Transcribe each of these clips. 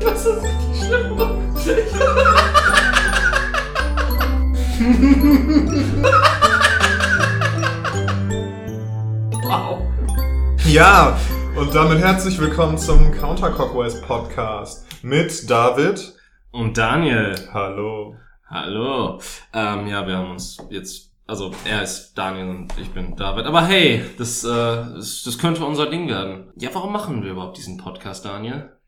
Das ist richtig schlimm. wow. Ja, und damit herzlich willkommen zum Counterclockwise Podcast mit David. Und Daniel. Hallo. Hallo. Ähm, ja, wir haben uns jetzt, also er ist Daniel und ich bin David. Aber hey, das, äh, das, das könnte unser Ding werden. Ja, warum machen wir überhaupt diesen Podcast, Daniel?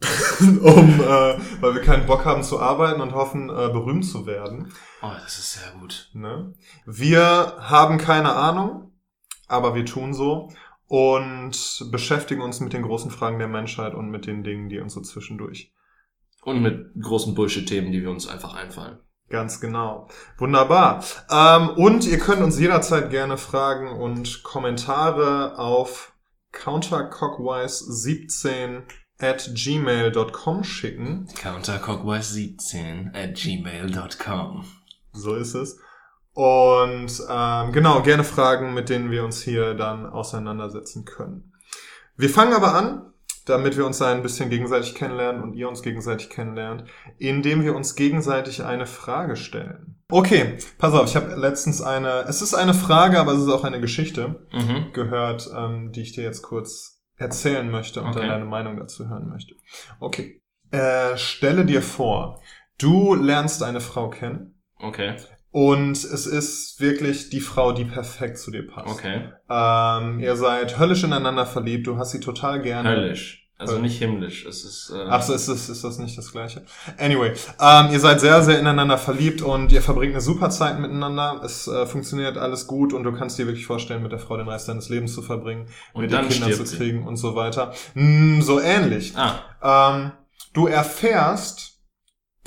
um, äh, weil wir keinen Bock haben zu arbeiten und hoffen, äh, berühmt zu werden. Oh, das ist sehr gut. Ne? Wir haben keine Ahnung, aber wir tun so und beschäftigen uns mit den großen Fragen der Menschheit und mit den Dingen, die uns so zwischendurch. Und mit großen Bullshit-Themen, die wir uns einfach einfallen. Ganz genau. Wunderbar. Ähm, und ihr könnt uns jederzeit gerne Fragen und Kommentare auf countercockwise17 at gmail.com schicken. Counterclockwise17 at gmail.com. So ist es. Und ähm, genau, gerne Fragen, mit denen wir uns hier dann auseinandersetzen können. Wir fangen aber an, damit wir uns ein bisschen gegenseitig kennenlernen und ihr uns gegenseitig kennenlernt, indem wir uns gegenseitig eine Frage stellen. Okay, pass auf, ich habe letztens eine, es ist eine Frage, aber es ist auch eine Geschichte Mhm. gehört, ähm, die ich dir jetzt kurz erzählen möchte und Okay. dann deine Meinung dazu hören möchte. Okay. Äh, stelle dir vor, du lernst eine Frau kennen Okay, und es ist wirklich die Frau, die perfekt zu dir passt. okay. Ähm, ihr seid höllisch ineinander verliebt, du hast sie total gerne. Höllisch. Also Höll- nicht himmlisch. Es ist, äh, Ach so, ist das, ist das nicht das Gleiche? Anyway, ähm, ihr seid sehr, sehr ineinander verliebt und ihr verbringt eine super Zeit miteinander. Es äh, funktioniert alles gut und du kannst dir wirklich vorstellen, mit der Frau den Rest deines Lebens zu verbringen, Und mit ihr dann Kinder zu stirbt sie. kriegen und so weiter. Mm, so ähnlich. Ah, Ähm, du erfährst,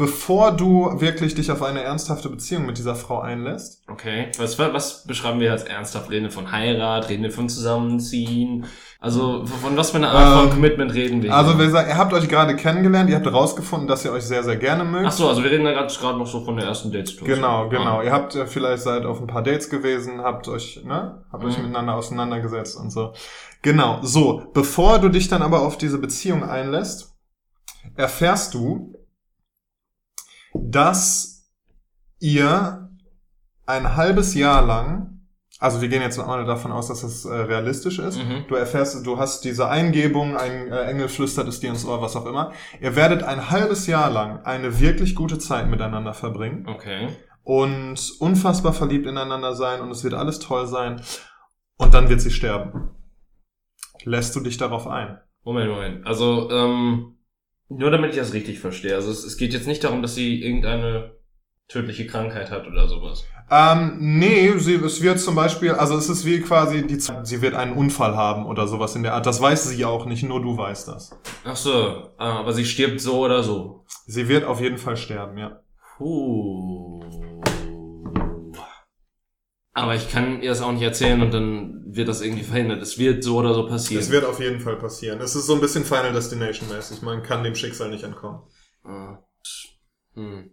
bevor du wirklich dich auf eine ernsthafte Beziehung mit dieser Frau einlässt, okay. Was, was beschreiben wir als ernsthaft? Reden wir von Heirat? Reden wir von Zusammenziehen? Also von was für eine Art von Ähm, Commitment reden wir? also wir sagen, ihr habt euch gerade kennengelernt, ihr habt herausgefunden, dass ihr euch sehr, sehr gerne mögt. Ach so, also wir reden da gerade noch so von der ersten Date-Situation. Genau, genau. Ah. Ihr habt äh, vielleicht seid auf ein paar Dates gewesen, habt euch, ne, habt euch Mhm. miteinander auseinandergesetzt und so. Genau. So, bevor du dich dann aber auf diese Beziehung einlässt, erfährst du, dass ihr ein halbes Jahr lang, also wir gehen jetzt mal davon aus, dass das äh, realistisch ist. Mhm. Du erfährst, du hast diese Eingebung, ein äh, Engel flüstert es dir ins Ohr, was auch immer. Ihr werdet ein halbes Jahr lang eine wirklich gute Zeit miteinander verbringen Okay. und unfassbar verliebt ineinander sein und es wird alles toll sein und dann wird sie sterben. Lässt du dich darauf ein? Moment, Moment. Also, ähm, nur damit ich das richtig verstehe. Also es, es geht jetzt nicht darum, dass sie irgendeine tödliche Krankheit hat oder sowas. Ähm, nee, sie, es wird zum Beispiel, also es ist wie quasi, die, sie wird einen Unfall haben oder sowas in der Art. Das weiß sie auch nicht, nur du weißt das. Ach so, ah, aber sie stirbt so oder so. Sie wird auf jeden Fall sterben, ja. Puh. Aber ich kann ihr das auch nicht erzählen und dann wird das irgendwie verhindert. Es wird so oder so passieren. Es wird auf jeden Fall passieren. Es ist so ein bisschen Final Destination mäßig. Man kann dem Schicksal nicht entkommen. Ah, Hm.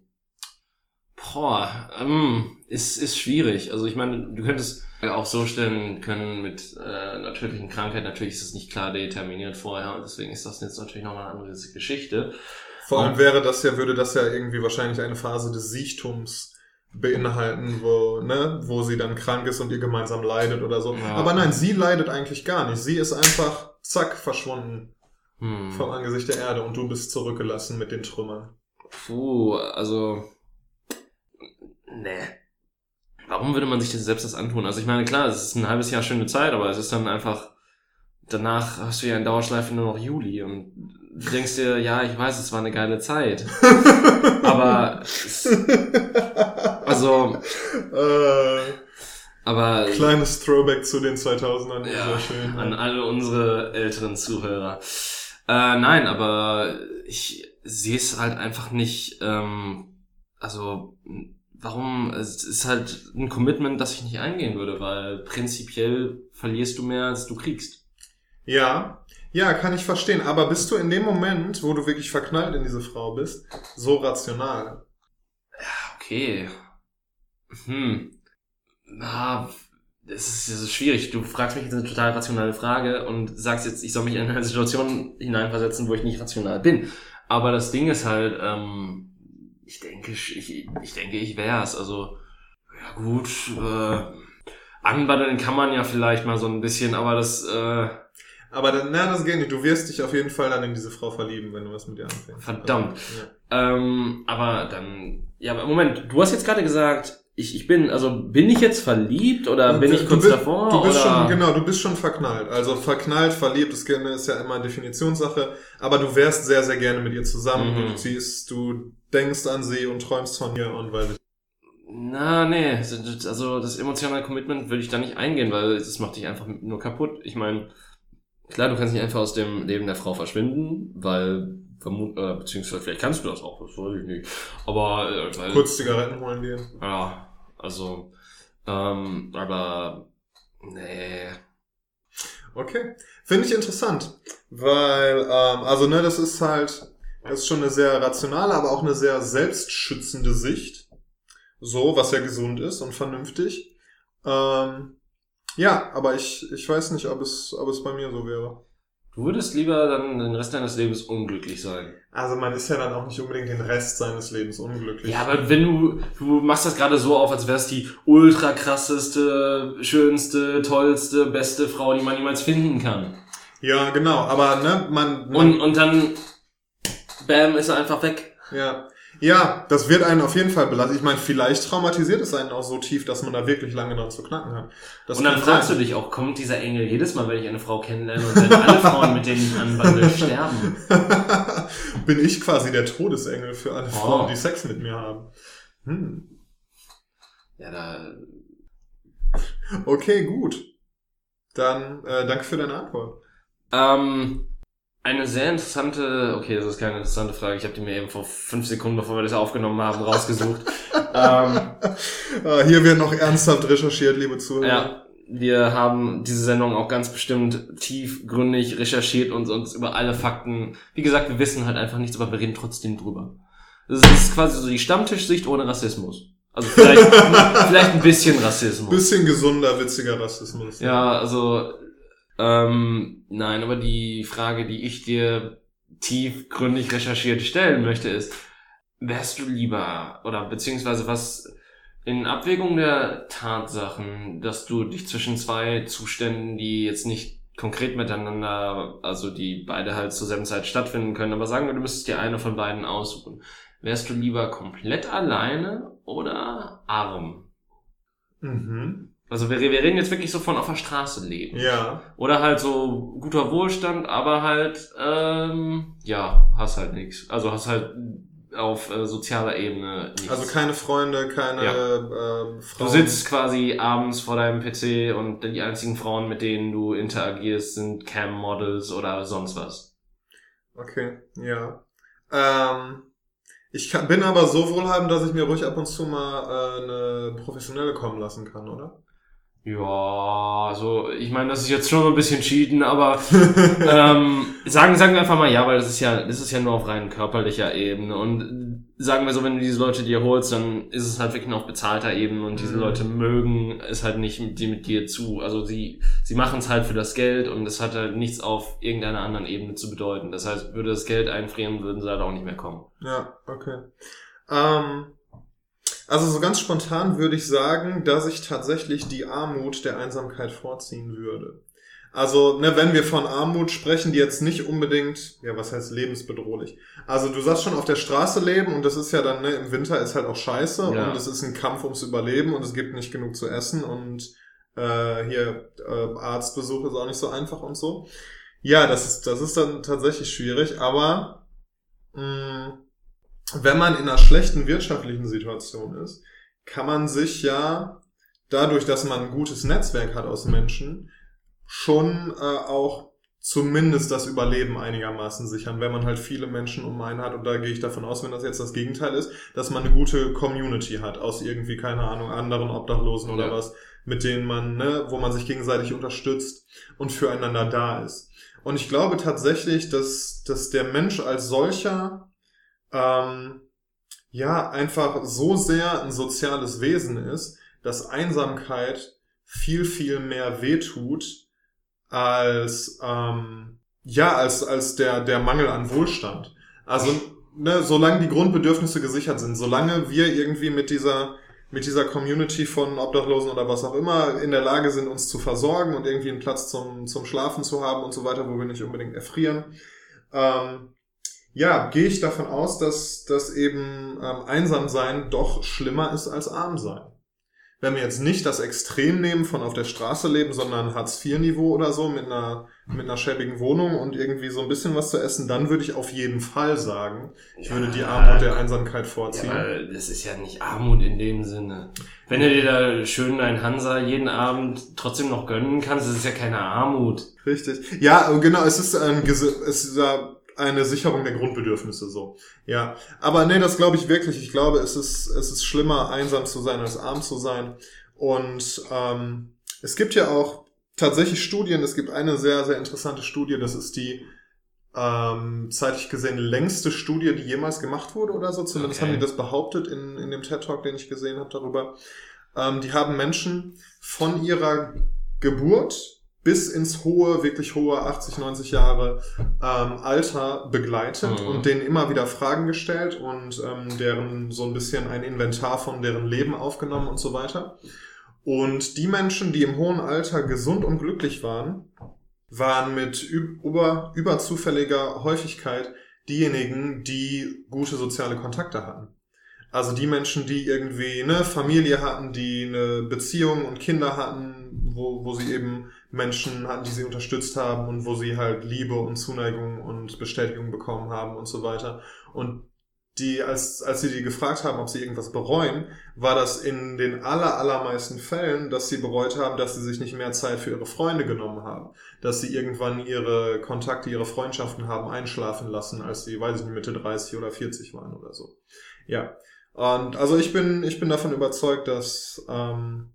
Boah, ähm, ist, ist schwierig. Also ich meine, du könntest auch so stellen können mit äh, einer tödlichen Krankheit. Natürlich ist es nicht klar determiniert vorher und deswegen ist das jetzt natürlich nochmal eine andere Geschichte. Vor allem wäre das ja, würde das ja irgendwie wahrscheinlich eine Phase des Siechtums beinhalten, wo, ne, wo sie dann krank ist und ihr gemeinsam leidet oder so. Ja. Aber nein, sie leidet eigentlich gar nicht. Sie ist einfach, zack, verschwunden Hm. vom Angesicht der Erde und du bist zurückgelassen mit den Trümmern. Puh, also. Nee. Warum würde man sich das selbst das antun? Also ich meine, klar, es ist ein halbes Jahr schöne Zeit, aber es ist dann einfach. Danach hast du ja in Dauerschleife nur noch Juli und denkst dir, ja, ich weiß, es war eine geile Zeit. Aber also, äh, aber kleines Throwback zu den 2000ern. ja, sehr schön. an alle unsere älteren Zuhörer. Äh, nein, aber ich sehe es halt einfach nicht, ähm, also warum, es ist halt ein Commitment, das ich nicht eingehen würde, weil prinzipiell verlierst du mehr, als du kriegst. Ja, ja, kann ich verstehen. Aber bist du in dem Moment, wo du wirklich verknallt in diese Frau bist, so rational? Okay. Hm. Na, das ist, ist schwierig. Du fragst mich jetzt eine total rationale Frage und sagst jetzt, ich soll mich in eine Situation hineinversetzen, wo ich nicht rational bin. Aber das Ding ist halt, ähm, ich denke, ich, ich denke, ich wär's. Also, ja gut, äh, anbaddeln kann man ja vielleicht mal so ein bisschen, aber das, äh, Aber dann, na, das geht nicht. Du wirst dich auf jeden Fall dann in diese Frau verlieben, wenn du was mit ihr anfängst. Verdammt. Ja. Ähm, aber dann, ja, aber Moment, du hast jetzt gerade gesagt, ich, ich bin, also bin ich jetzt verliebt oder bin ich kurz bist- davor? Du bist oder? schon, genau, du bist schon verknallt. Also verknallt, verliebt, das gerne ist ja immer eine Definitionssache. Aber du wärst sehr, sehr gerne mit ihr zusammen. Mhm. Du ziehst, du denkst an sie und träumst von ihr und weil Na, nee, also das emotionale Commitment würde ich da nicht eingehen, weil das macht dich einfach nur kaputt. Ich meine, klar, du kannst nicht einfach aus dem Leben der Frau verschwinden, weil vermut, äh, beziehungsweise vielleicht kannst du das auch, das weiß ich nicht. Aber äh, weil, kurz Zigaretten holen gehen. ja, also, ähm, aber nee, Okay. Finde ich interessant. Weil, ähm, also ne, das ist halt, das ist schon eine sehr rationale, aber auch eine sehr selbstschützende Sicht. So, was ja gesund ist und vernünftig. Ähm, ja, aber ich, ich weiß nicht, ob es, ob es bei mir so wäre. du würdest lieber dann den Rest deines Lebens unglücklich sein. Also man ist ja dann auch nicht unbedingt den Rest seines Lebens unglücklich. Ja, aber wenn du, du machst das gerade so auf, als wär's die ultra krasseste, schönste, tollste, beste Frau, die man jemals finden kann. Ja, genau, aber ne, man, man Und, und dann, bam, ist er einfach weg. ja. Ja, das wird einen auf jeden Fall belasten. Ich meine, vielleicht traumatisiert es einen auch so tief, dass man da wirklich lange dran zu knacken hat. Das und dann fragst sein. du dich auch, kommt dieser Engel jedes Mal, wenn ich eine Frau kennenlerne und wenn alle Frauen, mit denen ich anwandle, sterben? Bin ich quasi der Todesengel für alle Oh. Frauen, die Sex mit mir haben. Hm. Ja, da, Okay, gut. Dann äh, danke für deine Antwort. ähm, eine sehr interessante, okay, das ist keine interessante Frage, ich habe die mir eben vor fünf Sekunden, bevor wir das aufgenommen haben, rausgesucht. ähm, Äh, hier wird noch ernsthaft recherchiert, liebe Zuhörer. Ja, wir haben diese Sendung auch ganz bestimmt tiefgründig recherchiert und uns über alle Fakten. Wie gesagt, wir wissen halt einfach nichts, aber wir reden trotzdem drüber. Das ist quasi so die Stammtischsicht ohne Rassismus. Also vielleicht, vielleicht ein bisschen Rassismus. Bisschen gesunder, witziger Rassismus. Ja, also ähm, nein, aber die Frage, die ich dir tiefgründig recherchiert stellen möchte, ist, wärst du lieber oder beziehungsweise was in Abwägung der Tatsachen, dass du dich zwischen zwei Zuständen, die jetzt nicht konkret miteinander, also die beide halt zur selben Zeit stattfinden können, aber sagen wir, du müsstest dir eine von beiden aussuchen. Wärst du lieber komplett alleine oder arm? Mhm. Also wir, wir reden jetzt wirklich so von auf der Straße leben. Ja. Oder halt so guter Wohlstand, aber halt, ähm, ja, hast halt nichts. Also hast halt auf äh, sozialer Ebene nichts. Also keine Freunde, keine ähm, Frauen. du sitzt quasi abends vor deinem PC und die einzigen Frauen, mit denen du interagierst, sind Cam-Models oder sonst was. Okay, ja. Ähm, ich kann, bin aber so wohlhabend, dass ich mir ruhig ab und zu mal äh, eine professionelle kommen lassen kann, oder? Ja, also ich meine, das ist jetzt schon ein bisschen cheaten, aber ähm, sagen, sagen wir einfach mal ja, weil das ist ja, das ist ja nur auf rein körperlicher Ebene. Und sagen wir so, wenn du diese Leute dir holst, dann ist es halt wirklich nur auf bezahlter Ebene und diese Mhm. Leute mögen es halt nicht mit dir, mit dir zu. Also sie, sie machen es halt für das Geld und es hat halt nichts auf irgendeiner anderen Ebene zu bedeuten. Das heißt, würde das Geld einfrieren, würden sie halt auch nicht mehr kommen. Ja, okay. Ähm, also so ganz spontan würde ich sagen, dass ich tatsächlich die Armut der Einsamkeit vorziehen würde. Also, ne, wenn wir von Armut sprechen, die jetzt nicht unbedingt, ja, was heißt lebensbedrohlich. Also du sagst schon auf der Straße leben und das ist ja dann, ne, im Winter ist halt auch scheiße Ja. und es ist ein Kampf ums Überleben und es gibt nicht genug zu essen und äh, hier äh, Arztbesuch ist auch nicht so einfach und so. Ja, das ist, das ist dann tatsächlich schwierig, aber mh, wenn man in einer schlechten wirtschaftlichen Situation ist, kann man sich ja dadurch, dass man ein gutes Netzwerk hat aus Menschen, schon äh, auch zumindest das Überleben einigermaßen sichern, wenn man halt viele Menschen um einen hat. Und da gehe ich davon aus, wenn das jetzt das Gegenteil ist, dass man eine gute Community hat aus irgendwie, keine Ahnung, anderen Obdachlosen oder Ja. was, mit denen man, ne, wo man sich gegenseitig unterstützt und füreinander da ist. Und ich glaube tatsächlich, dass, dass der Mensch als solcher ähm, ja einfach so sehr ein soziales Wesen ist, dass Einsamkeit viel, viel mehr wehtut als, ähm, ja, als, als der, der Mangel an Wohlstand. Also, ne, solange die Grundbedürfnisse gesichert sind, solange wir irgendwie mit dieser, mit dieser Community von Obdachlosen oder was auch immer in der Lage sind, uns zu versorgen und irgendwie einen Platz zum, zum Schlafen zu haben und so weiter, wo wir nicht unbedingt erfrieren, ähm, ja, gehe ich davon aus, dass, dass eben ähm, einsam sein doch schlimmer ist als arm sein. Wenn wir jetzt nicht das Extrem nehmen von auf der Straße leben, sondern Hartz-IV-Niveau oder so mit einer, mit einer schäbigen Wohnung und irgendwie so ein bisschen was zu essen, dann würde ich auf jeden Fall sagen, ich würde die Armut der Einsamkeit vorziehen. Ja, das ist ja nicht Armut in dem Sinne. Wenn du dir da schön dein Hansa jeden Abend trotzdem noch gönnen kannst, das ist ja keine Armut. Richtig. Ja, genau, es ist ein, es ist ja eine Sicherung der Grundbedürfnisse so. Ja, aber nee, das glaube ich wirklich. Ich glaube, es ist es ist schlimmer einsam zu sein als arm zu sein. Und ähm, es gibt ja auch tatsächlich Studien. Es gibt eine sehr sehr interessante Studie. Das ist die ähm, zeitlich gesehen längste Studie, die jemals gemacht wurde oder so. Zumindest okay. haben die das behauptet in in dem TED Talk, den ich gesehen habe darüber. Ähm, die haben Menschen von ihrer Geburt bis ins hohe, wirklich hohe 80, 90 Jahre ähm, Alter begleitet mhm. und denen immer wieder Fragen gestellt und ähm, deren so ein bisschen ein Inventar von deren Leben aufgenommen und so weiter. Und die Menschen, die im hohen Alter gesund und glücklich waren, waren mit über, überzufälliger Häufigkeit diejenigen, die gute soziale Kontakte hatten. Also die Menschen, die irgendwie eine Familie hatten, die eine Beziehung und Kinder hatten, wo, wo sie eben Menschen hatten, die sie unterstützt haben und wo sie halt Liebe und Zuneigung und Bestätigung bekommen haben und so weiter. Und die, als, als sie die gefragt haben, ob sie irgendwas bereuen, war das in den aller, allermeisten Fällen, dass sie bereut haben, dass sie sich nicht mehr Zeit für ihre Freunde genommen haben. Dass sie irgendwann ihre Kontakte, ihre Freundschaften haben einschlafen lassen, als sie, weiß ich nicht, Mitte 30 oder 40 waren oder so. Ja. Und also ich bin, ich bin davon überzeugt, dass, ähm,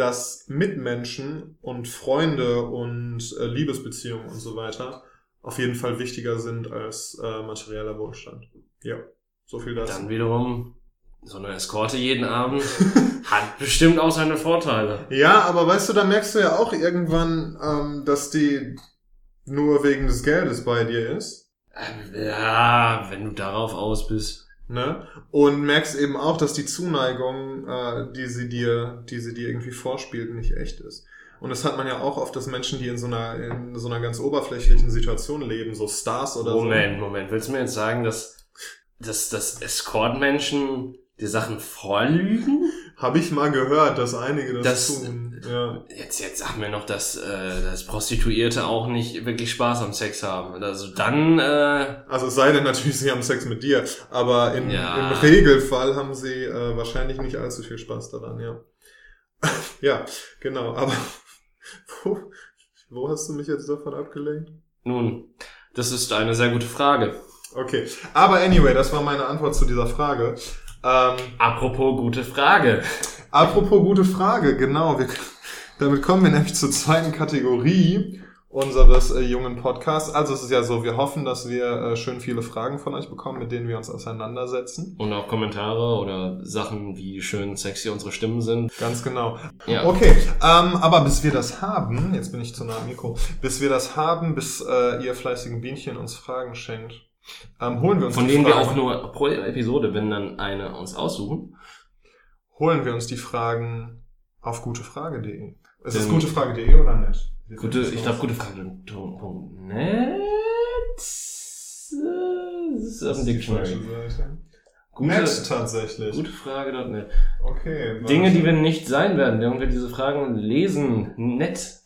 dass Mitmenschen und Freunde und äh, Liebesbeziehungen und so weiter auf jeden Fall wichtiger sind als äh, materieller Wohlstand. Ja, so viel dazu. Dann wiederum so eine Eskorte jeden Abend hat bestimmt auch seine Vorteile. Ja, aber weißt du, da merkst du ja auch irgendwann, ähm, dass die nur wegen des Geldes bei dir ist. Ähm, ja, wenn du darauf aus bist. Ne? Und merkst eben auch, dass die Zuneigung, äh, die sie dir, die sie dir irgendwie vorspielt, nicht echt ist. Und das hat man ja auch oft, dass Menschen, die in so einer, in so einer ganz oberflächlichen Situation leben, so Stars oder Moment, so. Moment, Moment. Willst du mir jetzt sagen, dass, dass, dass Escort-Menschen die Sachen vorlügen? Habe ich mal gehört, dass einige das, das tun. Ja. Jetzt, jetzt sag mir noch, dass, äh, dass Prostituierte auch nicht wirklich Spaß am Sex haben. Also dann. Äh, also es sei denn natürlich, sie haben Sex mit dir, aber in, ja. im Regelfall haben sie äh, wahrscheinlich nicht allzu viel Spaß daran, ja. ja, genau. Aber wo, wo hast du mich jetzt davon abgelenkt? Nun, das ist eine sehr gute Frage. Okay, aber anyway, das war meine Antwort zu dieser Frage. Ähm, apropos gute Frage. Apropos gute Frage, genau. Wir, damit kommen wir nämlich zur zweiten Kategorie unseres äh, jungen Podcasts. Also es ist ja so, wir hoffen, dass wir äh, schön viele Fragen von euch bekommen, mit denen wir uns auseinandersetzen. Und auch Kommentare oder Sachen, wie schön sexy unsere Stimmen sind. Ganz genau. Ja. Okay, ähm, aber bis wir das haben, jetzt bin ich zu nah am Mikro, bis wir das haben, bis äh, ihr fleißigen Bienchen uns Fragen schenkt, ähm, holen wir uns Von denen Fragen. wir auch nur pro Episode, wenn dann eine uns aussuchen. Holen wir uns die Fragen auf gutefrage.de. Ist es gutefrage.de oder nicht? Gute, ich glaube, gutefrage.net. Das ist auf dem Dictionary. Gute, Net tatsächlich. Gutefrage.net. Okay. Dinge, die wir nicht sein werden, wenn wir diese Fragen lesen. Nett.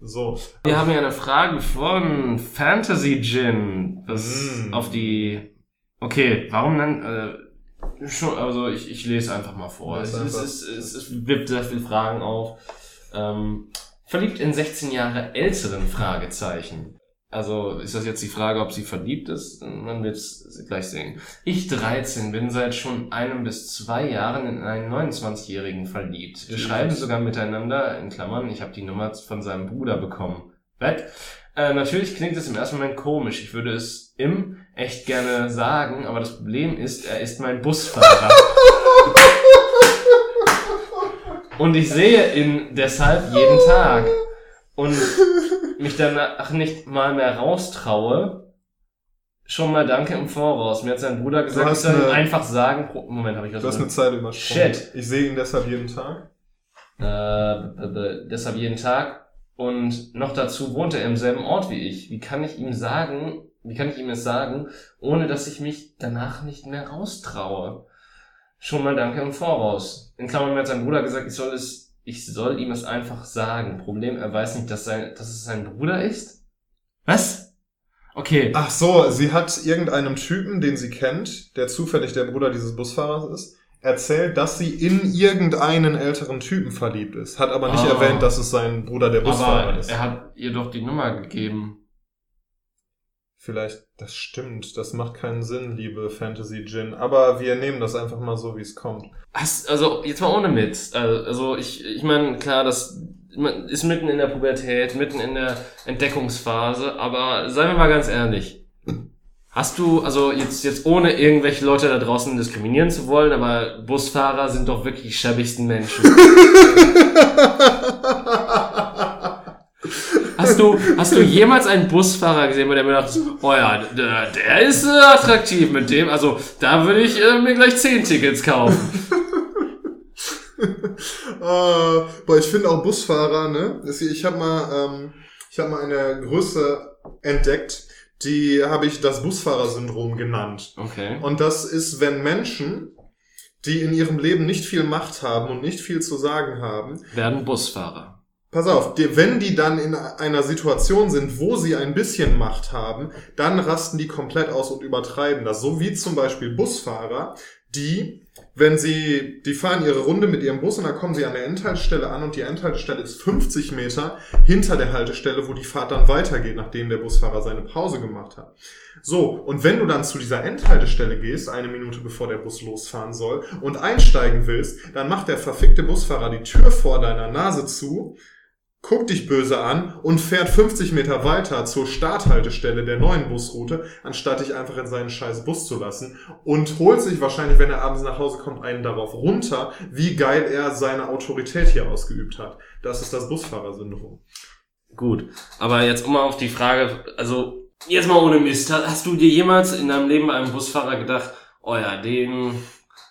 So. Wir haben hier eine Frage von Fantasy Gin. Das mm. auf die. Okay, warum dann? Äh, schon, also ich, ich lese einfach mal vor. Es, es, es, es, es wirft sehr viele Fragen auf. Ähm, verliebt in 16 Jahre älteren Fragezeichen. Also ist das jetzt die Frage, ob sie verliebt ist? Man wird es gleich sehen. Ich 13 bin seit schon einem bis zwei Jahren in einen 29-Jährigen verliebt. Wir Jesus. schreiben sogar miteinander, in Klammern, ich habe die Nummer von seinem Bruder bekommen. What? Äh, natürlich klingt es im ersten Moment komisch. Ich würde es ihm echt gerne sagen, aber das Problem ist, er ist mein Busfahrer. und ich sehe ihn deshalb jeden Tag und mich danach nicht mal mehr raustraue, schon mal danke im Voraus. Mir hat sein Bruder gesagt, ich soll ihm eine- einfach sagen, Moment, habe ich was Du hast eine? Zeile übersprungen. Shit. Ich sehe ihn deshalb jeden Tag. Äh, deshalb jeden Tag. Und noch dazu wohnt er im selben Ort wie ich. Wie kann ich ihm sagen, wie kann ich ihm es sagen, ohne dass ich mich danach nicht mehr raustraue? Schon mal danke im Voraus. In Klammern mir hat sein Bruder gesagt, ich soll es, ich soll ihm es einfach sagen. Problem, er weiß nicht, dass sein, dass es sein Bruder ist? Was? Okay. Ach so, sie hat irgendeinem Typen, den sie kennt, der zufällig der Bruder dieses Busfahrers ist, erzählt, dass sie in irgendeinen älteren Typen verliebt ist. Hat aber nicht Ah. erwähnt, dass es sein Bruder der Busfahrer Aber ist. er hat ihr doch die Nummer gegeben. Vielleicht, das stimmt. Das macht keinen Sinn, liebe Fantasy Gin. Aber wir nehmen das einfach mal so, wie es kommt. Also jetzt mal ohne Witz. Also ich, ich meine, klar, das man ist mitten in der Pubertät, mitten in der Entdeckungsphase, aber seien wir mal ganz ehrlich. Hast du, also jetzt, jetzt ohne irgendwelche Leute da draußen diskriminieren zu wollen, aber Busfahrer sind doch wirklich die schäbigsten Menschen. Hast du, hast du jemals einen Busfahrer gesehen, bei dem du dachtest, oh ja, der, der ist äh, attraktiv mit dem, also da würde ich äh, mir gleich zehn Tickets kaufen. äh, boah, ich finde auch Busfahrer, ne? Ich habe mal, ähm, ich habe mal eine Größe entdeckt, die habe ich das Busfahrersyndrom genannt. Okay. Und das ist, wenn Menschen, die in ihrem Leben nicht viel Macht haben und nicht viel zu sagen haben, Werden Busfahrer. Pass auf, wenn die dann in einer Situation sind, wo sie ein bisschen Macht haben, dann rasten die komplett aus und übertreiben das. So wie zum Beispiel Busfahrer, die, wenn sie, die fahren ihre Runde mit ihrem Bus und dann kommen sie an der Endhaltestelle an und die Endhaltestelle ist 50 Meter hinter der Haltestelle, wo die Fahrt dann weitergeht, nachdem der Busfahrer seine Pause gemacht hat. So, und wenn du dann zu dieser Endhaltestelle gehst, eine Minute bevor der Bus losfahren soll, und einsteigen willst, dann macht der verfickte Busfahrer die Tür vor deiner Nase zu, guckt dich böse an und fährt 50 Meter weiter zur Starthaltestelle der neuen Busroute, anstatt dich einfach in seinen scheiß Bus zu lassen und holt sich wahrscheinlich, wenn er abends nach Hause kommt, einen darauf runter, wie geil er seine Autorität hier ausgeübt hat. Das ist das Busfahrersyndrom. Gut. Aber jetzt um mal auf die Frage, also jetzt mal ohne Mist, hast du dir jemals in deinem Leben bei einem Busfahrer gedacht, oh ja, den,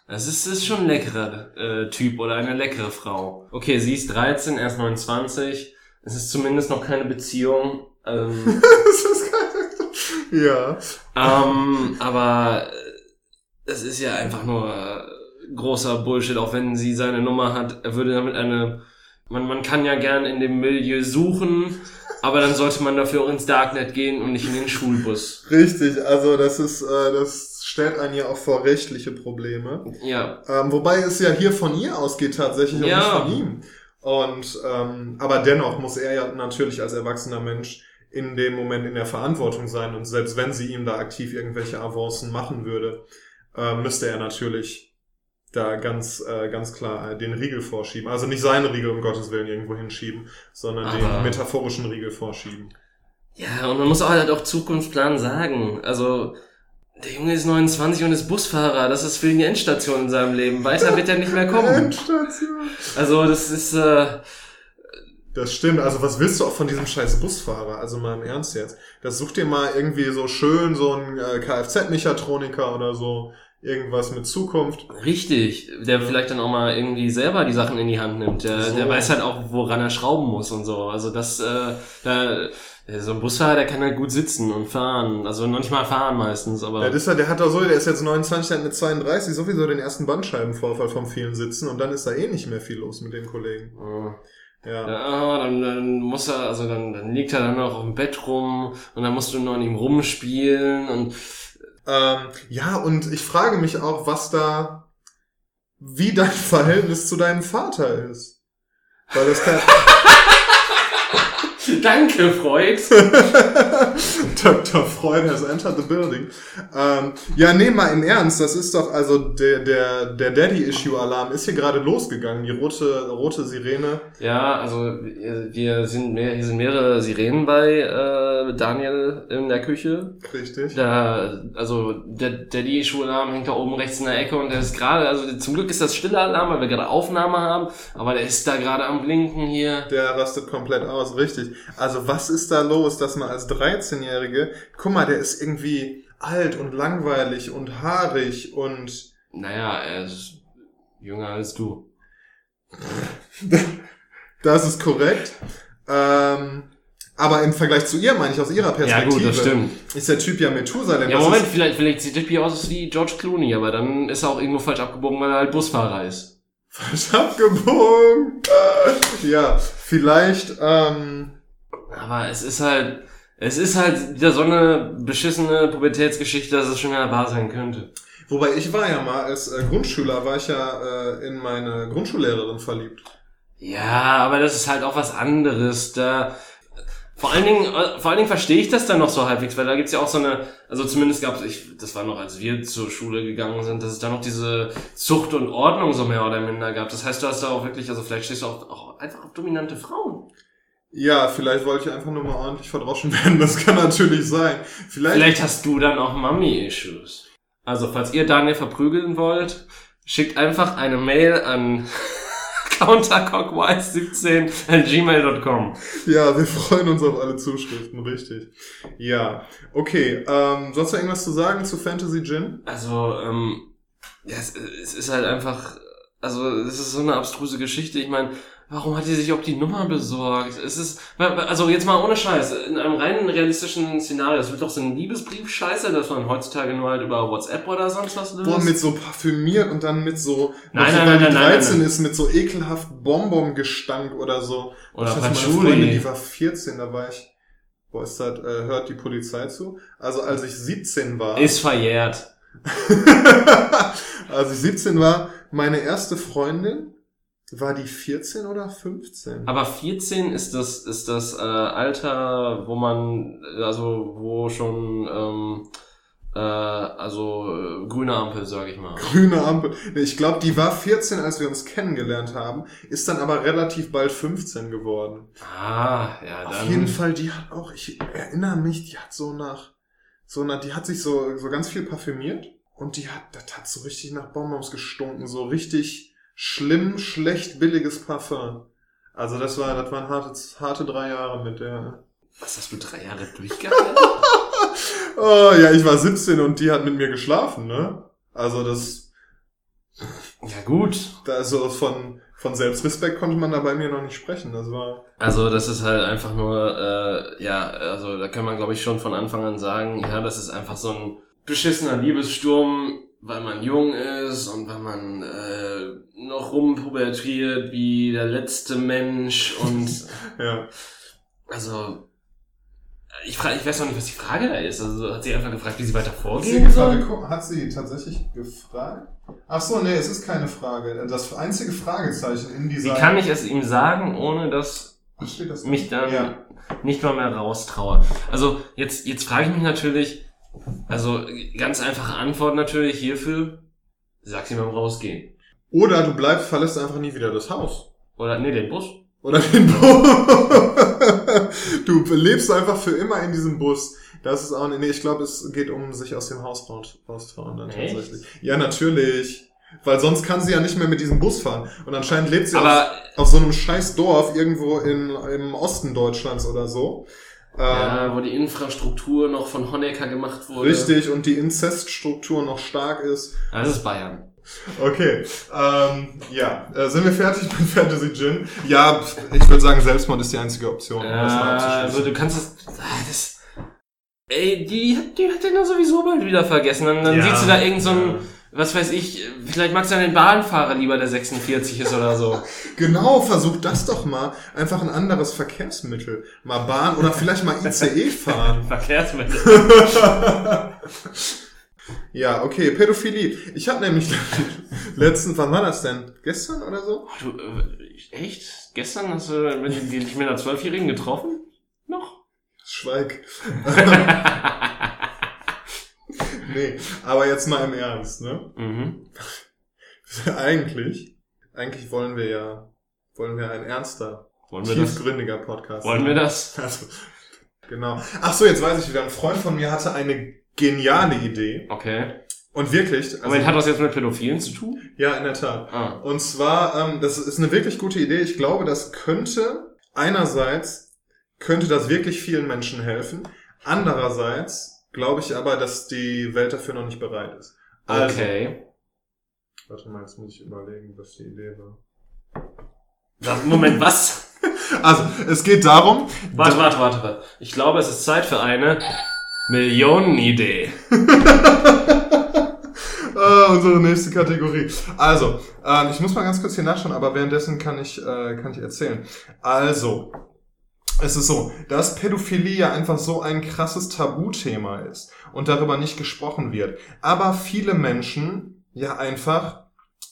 das ist, das ist schon ein leckerer äh, Typ oder eine leckere Frau. Okay, sie ist 13, er ist 29, es ist zumindest noch keine Beziehung. Ähm, das ist geil. Ja. ähm, aber äh, es ist ja einfach nur äh, großer Bullshit, auch wenn sie seine Nummer hat. Er würde damit eine, man, man kann ja gern in dem Milieu suchen, aber dann sollte man dafür auch ins Darknet gehen und nicht in den Schulbus. Richtig, also das ist, äh, das stellt einen ja auch vor rechtliche Probleme. Ja, Ähm, wobei es ja hier von ihr ausgeht tatsächlich und Ja. nicht von ihm. Und ähm, aber dennoch muss er ja natürlich als erwachsener Mensch in dem Moment in der Verantwortung sein und selbst wenn sie ihm da aktiv irgendwelche Avancen machen würde, äh, müsste er natürlich da ganz äh, ganz klar äh, den Riegel vorschieben. Also nicht seine Riegel um Gottes Willen irgendwo hinschieben, sondern Aber- den metaphorischen Riegel vorschieben. ja, und man muss auch halt auch Zukunftsplan sagen. Also, der Junge ist 29 und ist Busfahrer. Das ist für ihn die Endstation in seinem Leben. Weiter wird er nicht mehr kommen. Endstation. Also, das ist, äh, Das stimmt. Also was willst du auch von diesem scheiß Busfahrer? Also mal im Ernst jetzt. Das such dir mal irgendwie so schön so ein äh, Kfz-Mechatroniker oder so. Irgendwas mit Zukunft. Richtig, der vielleicht dann auch mal irgendwie selber die Sachen in die Hand nimmt. Der, So. der weiß halt auch, woran er schrauben muss und so. Also das, äh, da, so ein Busfahrer, der kann halt gut sitzen und fahren. Also noch nicht mal fahren meistens, aber. Ja, das ist ja, der hat doch so, der ist jetzt 29, der hat mit 32 sowieso den ersten Bandscheibenvorfall vom vielen Sitzen und dann ist da eh nicht mehr viel los mit den Kollegen. äh, Ja. ja, dann, dann muss er, also dann, dann liegt er dann noch auf dem Bett rum und dann musst du nur an ihm rumspielen und Ähm, ja, und ich frage mich auch, was da, wie dein Verhältnis zu deinem Vater ist. Weil das kann, Danke, Freud. Dr. Freud has entered the building. Ähm, ja, nee, mal im Ernst, das ist doch, also der, der, der Daddy-Issue-Alarm ist hier gerade losgegangen, die rote, rote Sirene. Ja, also wir sind mehr, hier sind mehrere Sirenen bei äh, Daniel in der Küche. Richtig. Da, also der, Die-Schuhalarm hängt da oben rechts in der Ecke und der ist gerade, also zum Glück ist das stille Alarm, weil wir gerade Aufnahme haben, aber der ist da gerade am Blinken hier. Der rastet komplett aus, richtig. Also was ist da los, dass man als 13-Jährige, guck mal, der ist irgendwie alt und langweilig und haarig und Naja, er ist jünger als du. das ist korrekt. Ähm, aber im Vergleich zu ihr, meine ich, aus ihrer Ja Perspektive, gut, das stimmt. ist der Typ ja Methusalem. Ja, Moment, vielleicht, vielleicht sieht Dippy aus wie George Clooney, aber dann ist er auch irgendwo falsch abgebogen, weil er halt Busfahrer ist. Falsch abgebogen. ja, vielleicht, ähm, Aber es ist halt, es ist halt wieder so eine beschissene Pubertätsgeschichte, dass es schon wieder wahr sein könnte. wobei ich war ja mal als äh, Grundschüler, war ich ja äh, in meine Grundschullehrerin verliebt. Ja, aber das ist halt auch was anderes. Da vor allen Dingen, äh, vor allen Dingen verstehe ich das dann noch so halbwegs, weil da gibt's ja auch so eine, also zumindest gab's, ich, das war noch, als wir zur Schule gegangen sind, dass es da noch diese Zucht und Ordnung so mehr oder minder gab. Das heißt, du hast da auch wirklich, also vielleicht stehst du auch, auch einfach auf dominante Frauen. Ja, vielleicht wollte ich einfach nur mal ordentlich verdroschen werden. Das kann natürlich sein. Vielleicht, Vielleicht hast du dann auch Mummy-Issues. Also, falls ihr Daniel verprügeln wollt, schickt einfach eine Mail an countercockwise17 at gmail.com. ja, wir freuen uns auf alle Zuschriften, richtig. Ja, okay. Ähm, sonst noch irgendwas zu sagen zu Fantasy Gin? Also, ähm, ja, es, es ist halt einfach, also, es ist so eine abstruse Geschichte. Ich meine, warum hat die sich auch die Nummer besorgt? Es ist, also jetzt mal ohne Scheiß, in einem rein realistischen Szenario, es wird doch so ein Liebesbrief scheiße, dass man heutzutage nur halt über WhatsApp oder sonst was löst. Boah, mit so parfümiert und dann mit so, Nein, nein, nein, nein, nein, 13 nein. ist, mit so ekelhaft Bonbon-Gestank oder so. Oder Ich hatte mal eine Patchouli. Freundin, die war 14, da war ich, boah, ist das, äh, hört die Polizei zu? Also als ich 17 war, ist verjährt. als ich 17 war, meine erste Freundin, war die 14 oder 15? Aber 14 ist das, ist das äh, Alter, wo man, also wo schon, ähm, äh, also äh, grüne Ampel, sag ich mal. Grüne Ampel. Ich glaube, die war 14, als wir uns kennengelernt haben, ist dann aber relativ bald 15 geworden. Ah, ja, dann. Auf jeden Fall, die hat auch, ich erinnere mich, die hat so nach, so nach, die hat sich so, so ganz viel parfümiert und die hat, das hat so richtig nach Bonbons gestunken, so richtig schlimm, schlecht, billiges Parfum. Also das war, das waren harte, harte drei Jahre mit der. Was hast du drei Jahre durchgehalten? Oh ja, ich war 17 und die hat mit mir geschlafen, ne? Also das, ja, gut. da so von, von Selbstrespekt konnte man da bei mir noch nicht sprechen. Das war. Also das ist halt einfach nur, äh, ja, also da kann man glaube ich schon von Anfang an sagen, ja, das ist einfach so ein beschissener Liebessturm, weil man jung ist und weil man äh, noch rumpubertiert wie der letzte Mensch und Ja. also ich frage, ich weiß noch nicht, was die Frage da ist. Also hat sie einfach gefragt, wie sie weiter Hat sie, vorgehen gefragt, soll? hat sie tatsächlich gefragt? Ach so, nee, es ist keine Frage. Das einzige Fragezeichen in Wie dieser. kann ich es ihm sagen, ohne dass steht das mich dann Ja. nicht mal mehr raustraue. Also jetzt, jetzt frage ich mich natürlich, also ganz einfache Antwort natürlich hierfür, sag ihm beim Rausgehen. Oder du bleibst, verlässt einfach nie wieder das Haus. Oder nee, den Bus. Oder den Bus. du lebst einfach für immer in diesem Bus. Das ist auch, nee, ich glaube, es geht um sich aus dem Haus raus- rauszuhauen dann Echt? tatsächlich. Ja, natürlich. Weil sonst kann sie ja nicht mehr mit diesem Bus fahren. Und anscheinend lebt sie auf, auf so einem scheiß Dorf irgendwo in, im Osten Deutschlands oder so. Ähm, ja, wo die Infrastruktur noch von Honecker gemacht wurde. Richtig, und die Inzeststruktur noch stark ist. Das ist Bayern. Okay, ähm, ja, äh, sind wir fertig mit Fantasy Gin? Ja, ich würde sagen, Selbstmord ist die einzige Option. um Äh, also du kannst das, ah, das ey, die, hat- die hat den ja sowieso bald wieder vergessen. Dann, dann Ja, siehst du da irgend so ein, ja. Was weiß ich, vielleicht magst du den Bahnfahrer lieber, der 46 ist oder so. Genau, versuch das doch mal. Einfach ein anderes Verkehrsmittel. Mal Bahn oder vielleicht mal ICE fahren. Verkehrsmittel. Ja, okay, Pädophilie. Ich habe nämlich letzten, wann war das denn? Gestern oder so? Du, äh, echt? Gestern hast du dich mit einer Zwölfjährigen getroffen? Noch? Schweig. Nee, aber jetzt mal im Ernst, ne? mhm. eigentlich, eigentlich wollen wir ja, wollen wir ein ernster, Wollen wir das? tiefgründiger Podcast Wollen wir das? Also, genau. Ach so, jetzt weiß ich wieder. Ein Freund von mir hatte eine geniale Idee. Okay. Und wirklich, also, Moment, hat das jetzt mit Pädophilen zu tun? ja, in der Tat. Ah. Und zwar, ähm, das ist eine wirklich gute Idee. Ich glaube, das könnte einerseits könnte das wirklich vielen Menschen helfen. Andererseits glaube ich aber, dass die Welt dafür noch nicht bereit ist. Also, Okay. Warte mal, jetzt muss ich überlegen, was die Idee war. Das, Moment, was? Also, es geht darum, Warte, warte, warte, warte. Ich glaube, es ist Zeit für eine Millionenidee. Ah, unsere nächste Kategorie. Also, ähm, ich muss mal ganz kurz hier nachschauen, aber währenddessen kann ich, äh, kann ich erzählen. Also, es ist so, dass Pädophilie ja einfach so ein krasses Tabuthema ist und darüber nicht gesprochen wird. Aber viele Menschen ja einfach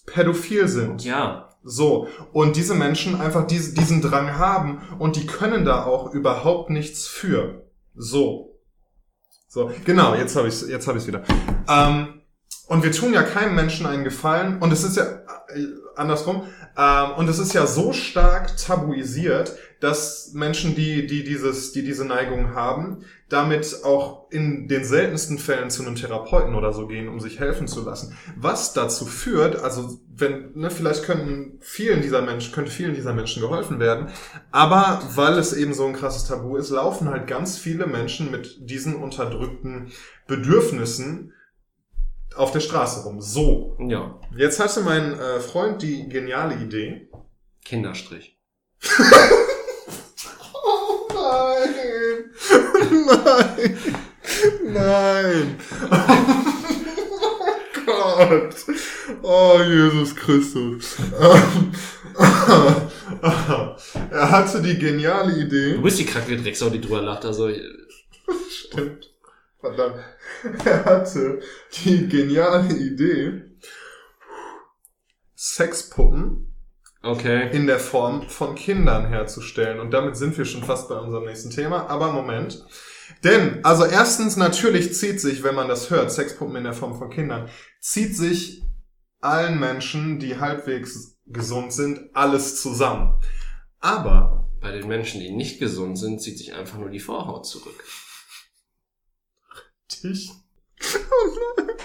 pädophil sind. Ja. So, und diese Menschen einfach diese, diesen Drang haben und die können da auch überhaupt nichts für. So. So, genau, jetzt habe ich jetzt habe ich wieder. Ähm, und wir tun ja keinem Menschen einen Gefallen und es ist ja äh, andersrum ähm, und es ist ja so stark tabuisiert, dass Menschen, die die dieses die diese Neigung haben, damit auch in den seltensten Fällen zu einem Therapeuten oder so gehen, um sich helfen zu lassen. Was dazu führt, also wenn ne, vielleicht könnten vielen dieser Menschen könnte vielen dieser Menschen geholfen werden, aber weil es eben so ein krasses Tabu ist, laufen halt ganz viele Menschen mit diesen unterdrückten Bedürfnissen auf der Straße rum. So, Ja. jetzt hatte mein äh, Freund die geniale Idee. Kinderstrich. Oh nein! Nein! Nein! Oh Gott! Oh Jesus Christus! Er hatte die geniale Du Idee. bist die kranke Drecksau, die drüber lacht. Also, Stimmt. Verdammt. Er hatte die geniale Idee, Sexpuppen okay. in der Form von Kindern herzustellen. Und damit sind wir schon fast bei unserem nächsten Thema. Aber Moment. Denn, also erstens, natürlich zieht sich, wenn man das hört, Sexpuppen in der Form von Kindern, zieht sich allen Menschen, die halbwegs gesund sind, alles zusammen. Aber, Bei den Menschen, die nicht gesund sind, zieht sich einfach nur die Vorhaut zurück. dich. Oh nein.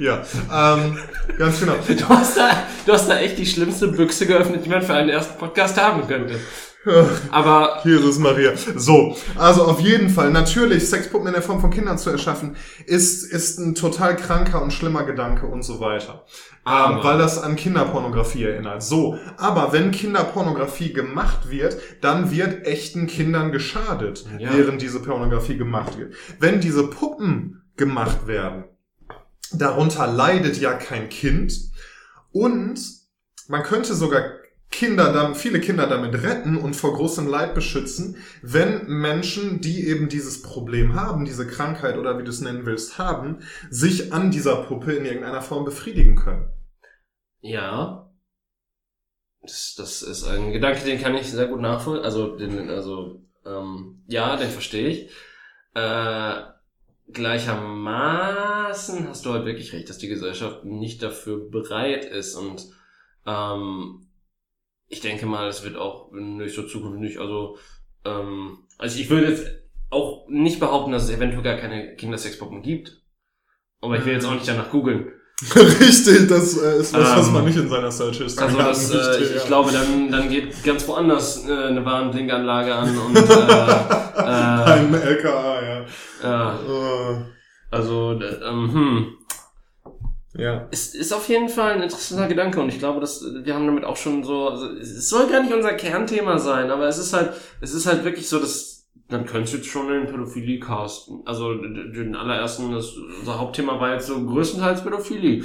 Ja, ähm, ganz genau. Du hast, da, du hast da echt die schlimmste Büchse geöffnet, die man für einen ersten Podcast haben könnte. Aber Jesus Maria. So, also auf jeden Fall, natürlich, Sexpuppen in der Form von Kindern zu erschaffen, ist, ist ein total kranker und schlimmer Gedanke und so weiter. Ähm, weil das an Kinderpornografie erinnert. So, aber wenn Kinderpornografie gemacht wird, dann wird echten Kindern geschadet, Ja. während diese Pornografie gemacht wird. Wenn diese Puppen gemacht werden, darunter leidet ja kein Kind und man könnte sogar Kinder, viele Kinder damit retten und vor großem Leid beschützen, wenn Menschen, die eben dieses Problem haben, diese Krankheit oder wie du es nennen willst, haben, sich an dieser Puppe in irgendeiner Form befriedigen können. ja, das, das ist ein Gedanke, den kann ich sehr gut nachvollziehen. Also, den, also ähm, ja, den verstehe ich. Äh, gleichermaßen hast du halt wirklich recht, dass die Gesellschaft nicht dafür bereit ist und ähm, ich denke mal, es wird auch in nächster Zukunft nicht, also ähm, also ich würde jetzt auch nicht behaupten, dass es eventuell gar keine Kindersexpuppen gibt. Aber ich will jetzt auch nicht danach googeln. Richtig, das äh, ist was, was Ähm, man nicht in seiner Search History Also das, äh, ich, ich glaube, dann, dann geht ganz woanders äh, eine Warnblinkanlage an und äh, äh, Ein LKA, ja. ja, Äh, also äh, ähm, hm. Ja. ist, ist auf jeden Fall ein interessanter Gedanke und ich glaube, dass wir haben damit auch schon so, also es soll gar nicht unser Kernthema sein, aber es ist halt, es ist halt wirklich so, dass dann könntest du jetzt schon den Pädophilie casten. Also den allerersten, das, unser Hauptthema war jetzt so größtenteils Pädophilie.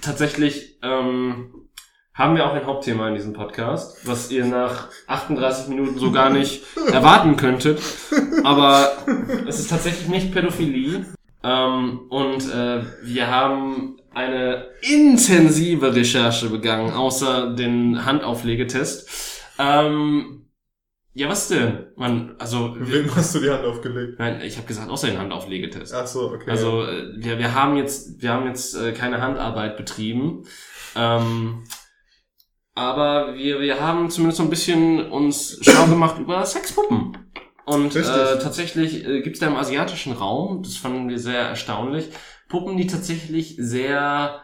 Tatsächlich ähm, haben wir auch ein Hauptthema in diesem Podcast, was ihr nach 38 Minuten so gar nicht erwarten könntet. Aber es ist tatsächlich nicht Pädophilie. Ähm, und äh, wir haben eine intensive Recherche begangen, außer den Handauflegetest. Ähm, Ja, was denn? Man, also. Wem hast du die Hand aufgelegt? Nein, ich habe gesagt, außer den Handauflegetest. Ach so, okay. Also äh, wir, wir haben jetzt, wir haben jetzt äh, keine Handarbeit betrieben. Ähm, aber wir, wir haben zumindest so ein bisschen uns schlau gemacht über Sexpuppen. Und äh, Richtig. tatsächlich äh, gibt es da im asiatischen Raum, das fanden wir sehr erstaunlich, Puppen, die tatsächlich sehr,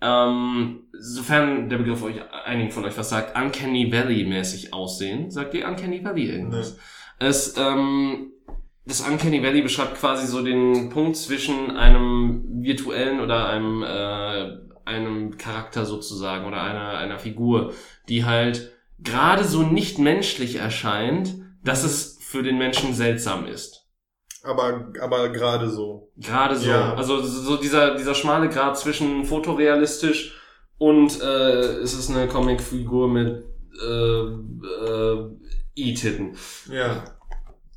ähm, sofern der Begriff euch einigen von euch was sagt, Uncanny Valley mäßig aussehen. Sagt ihr Uncanny Valley irgendwas? Es, ähm, das Uncanny Valley beschreibt quasi so den Punkt zwischen einem virtuellen oder einem, äh, einem Charakter sozusagen oder einer, einer Figur, die halt gerade so nicht menschlich erscheint, dass es für den Menschen seltsam ist. Aber, aber gerade so. Gerade so. Ja. Also so dieser, dieser schmale Grad zwischen fotorealistisch und äh, es ist eine Comicfigur mit äh, äh, E-Titten. Ja.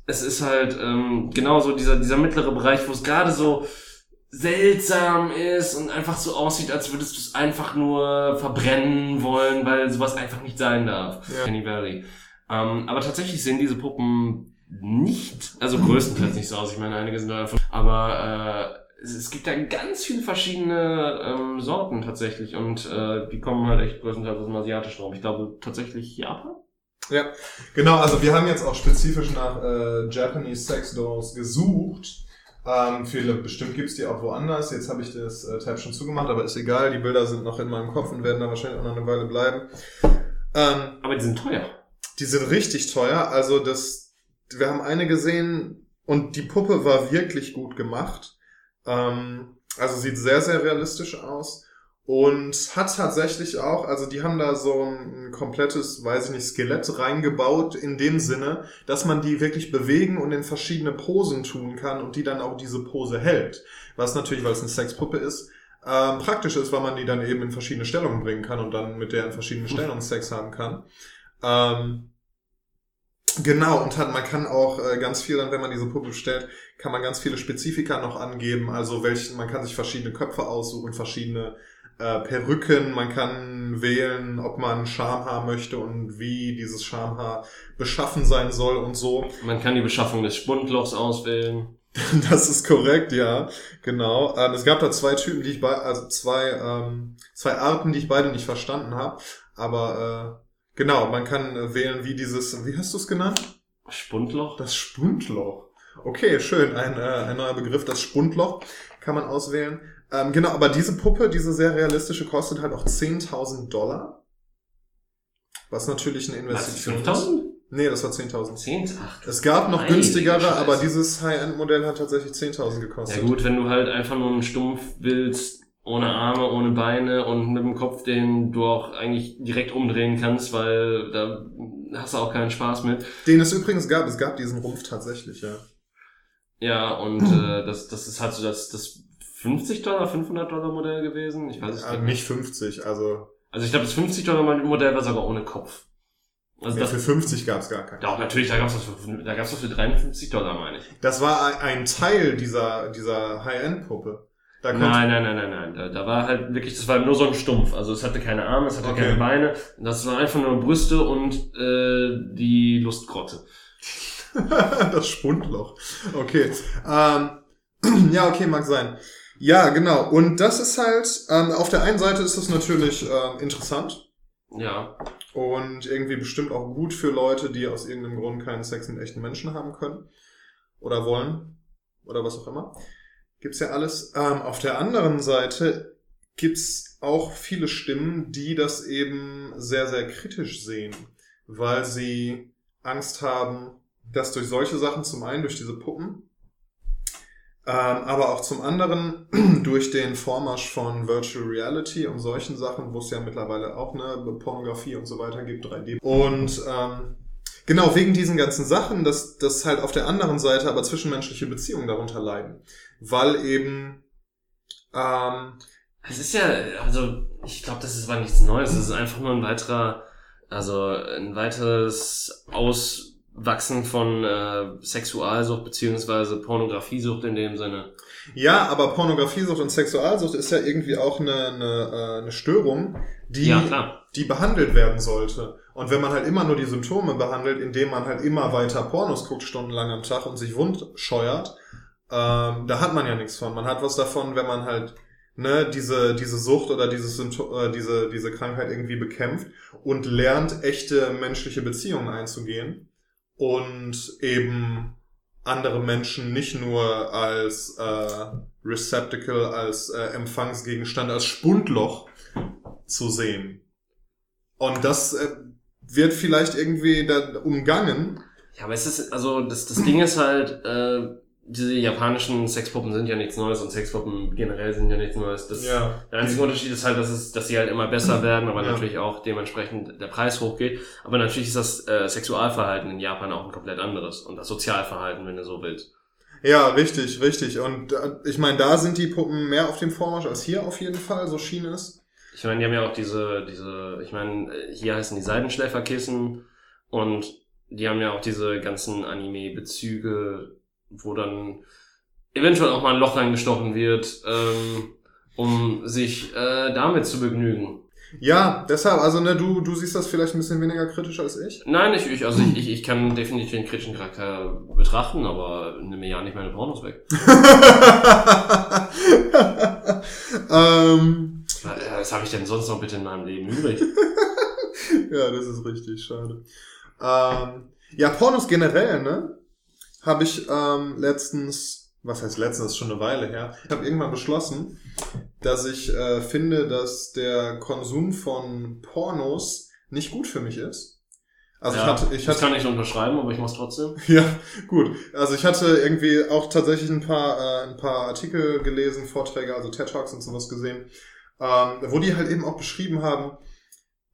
Es ist halt ähm, genau so dieser, dieser mittlere Bereich, wo es gerade so seltsam ist und einfach so aussieht, als würdest du es einfach nur verbrennen wollen, weil sowas einfach nicht sein darf. Ja. Kenny Valley. Ähm, aber tatsächlich sehen diese Puppen nicht, also größtenteils nicht so aus. Ich meine, einige sind davon, aber äh, es, es gibt da ganz viele verschiedene ähm, Sorten tatsächlich und äh, die kommen halt echt größtenteils aus dem asiatischen Raum. Ich glaube tatsächlich Japan. Ja, genau, also wir haben jetzt auch spezifisch nach äh, Japanese Sex Dolls gesucht. Ähm, viele, bestimmt gibt's die auch woanders. Jetzt habe ich das äh, Tab schon zugemacht, aber ist egal, die Bilder sind noch in meinem Kopf und werden da wahrscheinlich auch noch eine Weile bleiben. Ähm, Aber die sind teuer. die sind richtig teuer. Also das, wir haben eine gesehen und die Puppe war wirklich gut gemacht. Ähm, also sieht sehr, sehr realistisch aus. Und hat tatsächlich auch, also die haben da so ein komplettes, weiß ich nicht, Skelett reingebaut, in dem Sinne, dass man die wirklich bewegen und in verschiedene Posen tun kann und die dann auch diese Pose hält. Was natürlich, weil es eine Sexpuppe ist, ähm, praktisch ist, weil man die dann eben in verschiedene Stellungen bringen kann und dann mit der in verschiedenen Stellungen Sex haben kann. Ähm, genau, und hat, man kann auch äh, ganz viel, dann, wenn man diese Puppe bestellt, kann man ganz viele Spezifika noch angeben. Also welchen, man kann sich verschiedene Köpfe aussuchen, verschiedene äh, Perücken, man kann wählen, ob man Schamhaar möchte und wie dieses Schamhaar beschaffen sein soll und so. Man kann die Beschaffung des Spundlochs auswählen. Das ist korrekt, ja, genau. Ähm, es gab da zwei Typen, die ich bei, also zwei, ähm, zwei Arten, die ich beide nicht verstanden habe. Aber äh, genau, man kann äh, wählen, wie dieses, wie hast du es genannt? Spundloch? Das Spundloch. Okay, schön, ein, äh, ein neuer Begriff, das Spundloch kann man auswählen. Ähm, genau, aber diese Puppe, diese sehr realistische, kostet halt auch 10.000 Dollar. Was natürlich eine Investition ist. 5000? Nee, das war 10.000. 10? Ach, du Es gab noch Heilige günstigere, aber dieses High-End-Modell hat tatsächlich 10.000 gekostet. Ja gut, wenn du halt einfach nur einen Stumpf willst, ohne Arme, ohne Beine und mit dem Kopf, den du auch eigentlich direkt umdrehen kannst, weil da hast du auch keinen Spaß mit. Den es übrigens gab. Es gab diesen Rumpf tatsächlich, ja. Ja, und äh, das, das ist halt so das, das 50 Dollar, 500 Dollar Modell gewesen. Ich weiß es ja nicht. nicht 50, also Also ich glaube, das 50 Dollar Modell war sogar ohne Kopf. Also nee, das, für 50 gab es gar keinen. doch, natürlich, da gab's das für, da gab's das für 53 Dollar, meine ich. Das war ein, ein Teil dieser, dieser High-End-Puppe. Nein, nein, nein, nein, nein. Da, da war halt wirklich, das war nur so ein Stumpf. Also es hatte keine Arme, es hatte Okay. keine Beine. Das war einfach nur Brüste und äh, die Lustgrotte. das Spundloch. Okay. Ähm, ja, okay, mag sein. Ja, genau. Und das ist halt, ähm, auf der einen Seite ist das natürlich ähm, interessant Ja. und irgendwie bestimmt auch gut für Leute, die aus irgendeinem Grund keinen Sex mit echten Menschen haben können oder wollen oder was auch immer. Gibt's ja alles. Ähm, auf der anderen Seite gibt's auch viele Stimmen, die das eben sehr, sehr kritisch sehen, weil sie Angst haben, dass durch solche Sachen zum einen durch diese Puppen, ähm, aber auch zum anderen durch den Vormarsch von Virtual Reality und solchen Sachen, wo es ja mittlerweile auch eine Pornografie und so weiter gibt, 3D. Und ähm, genau wegen diesen ganzen Sachen, dass, dass halt auf der anderen Seite aber zwischenmenschliche Beziehungen darunter leiden, weil eben ähm, Es ist ja, also ich glaube, das ist aber nichts Neues. Es ist einfach nur ein weiterer, also ein weiteres Wachsen von äh, Sexualsucht beziehungsweise Pornografiesucht in dem Sinne. Ja, aber Pornografiesucht und Sexualsucht ist ja irgendwie auch eine, eine, äh, eine Störung, die, Ja, die behandelt werden sollte. Und wenn man halt immer nur die Symptome behandelt, indem man halt immer weiter Pornos guckt, stundenlang am Tag und sich wund scheuert, ähm, da hat man ja nichts von. Man hat was davon, wenn man halt ne, diese, diese Sucht oder Symptom, äh, diese, diese Krankheit irgendwie bekämpft und lernt, echte menschliche Beziehungen einzugehen und eben andere Menschen nicht nur als äh, Receptacle, als äh, Empfangsgegenstand, als Spundloch zu sehen. Und das äh, wird vielleicht irgendwie da umgangen. Ja, aber es ist, also das, das Ding ist halt, äh, diese japanischen Sexpuppen sind ja nichts Neues und Sexpuppen generell sind ja nichts Neues. Das, Ja. Der einzige Unterschied ist halt, dass, es, dass sie halt immer besser werden, aber Ja. natürlich auch dementsprechend der Preis hochgeht. Aber natürlich ist das äh, Sexualverhalten in Japan auch ein komplett anderes und das Sozialverhalten, wenn du so willst. Ja, richtig, richtig. Und äh, ich meine, da sind die Puppen mehr auf dem Vormarsch als hier auf jeden Fall, so schien es. Ich meine, die haben ja auch diese, diese, ich meine, äh, hier heißen die Seidenschläferkissen und die haben ja auch diese ganzen Anime-Bezüge, wo dann eventuell auch mal ein Loch reingestochen wird, ähm, um sich äh, damit zu begnügen. Ja, deshalb, also ne, du, du siehst das vielleicht ein bisschen weniger kritisch als ich. Nein, ich, ich also ich, ich, ich kann definitiv den kritischen Charakter betrachten, aber nimm mir ja nicht meine Pornos weg. ähm, Äh, Was habe ich denn sonst noch bitte in meinem Leben übrig? ja, das ist richtig schade. Ähm, ja, Pornos generell, ne? Habe ich ähm, letztens, was heißt letztens, das ist schon eine Weile her, ich habe irgendwann beschlossen, dass ich äh, finde, dass der Konsum von Pornos nicht gut für mich ist. Also ja, ich hatte, ich das hatte, kann ich unterschreiben, aber ich mach's trotzdem. Ja, gut. Also ich hatte irgendwie auch tatsächlich ein paar, äh, ein paar Artikel gelesen, Vorträge, also TED Talks und sowas gesehen, ähm, wo die halt eben auch beschrieben haben,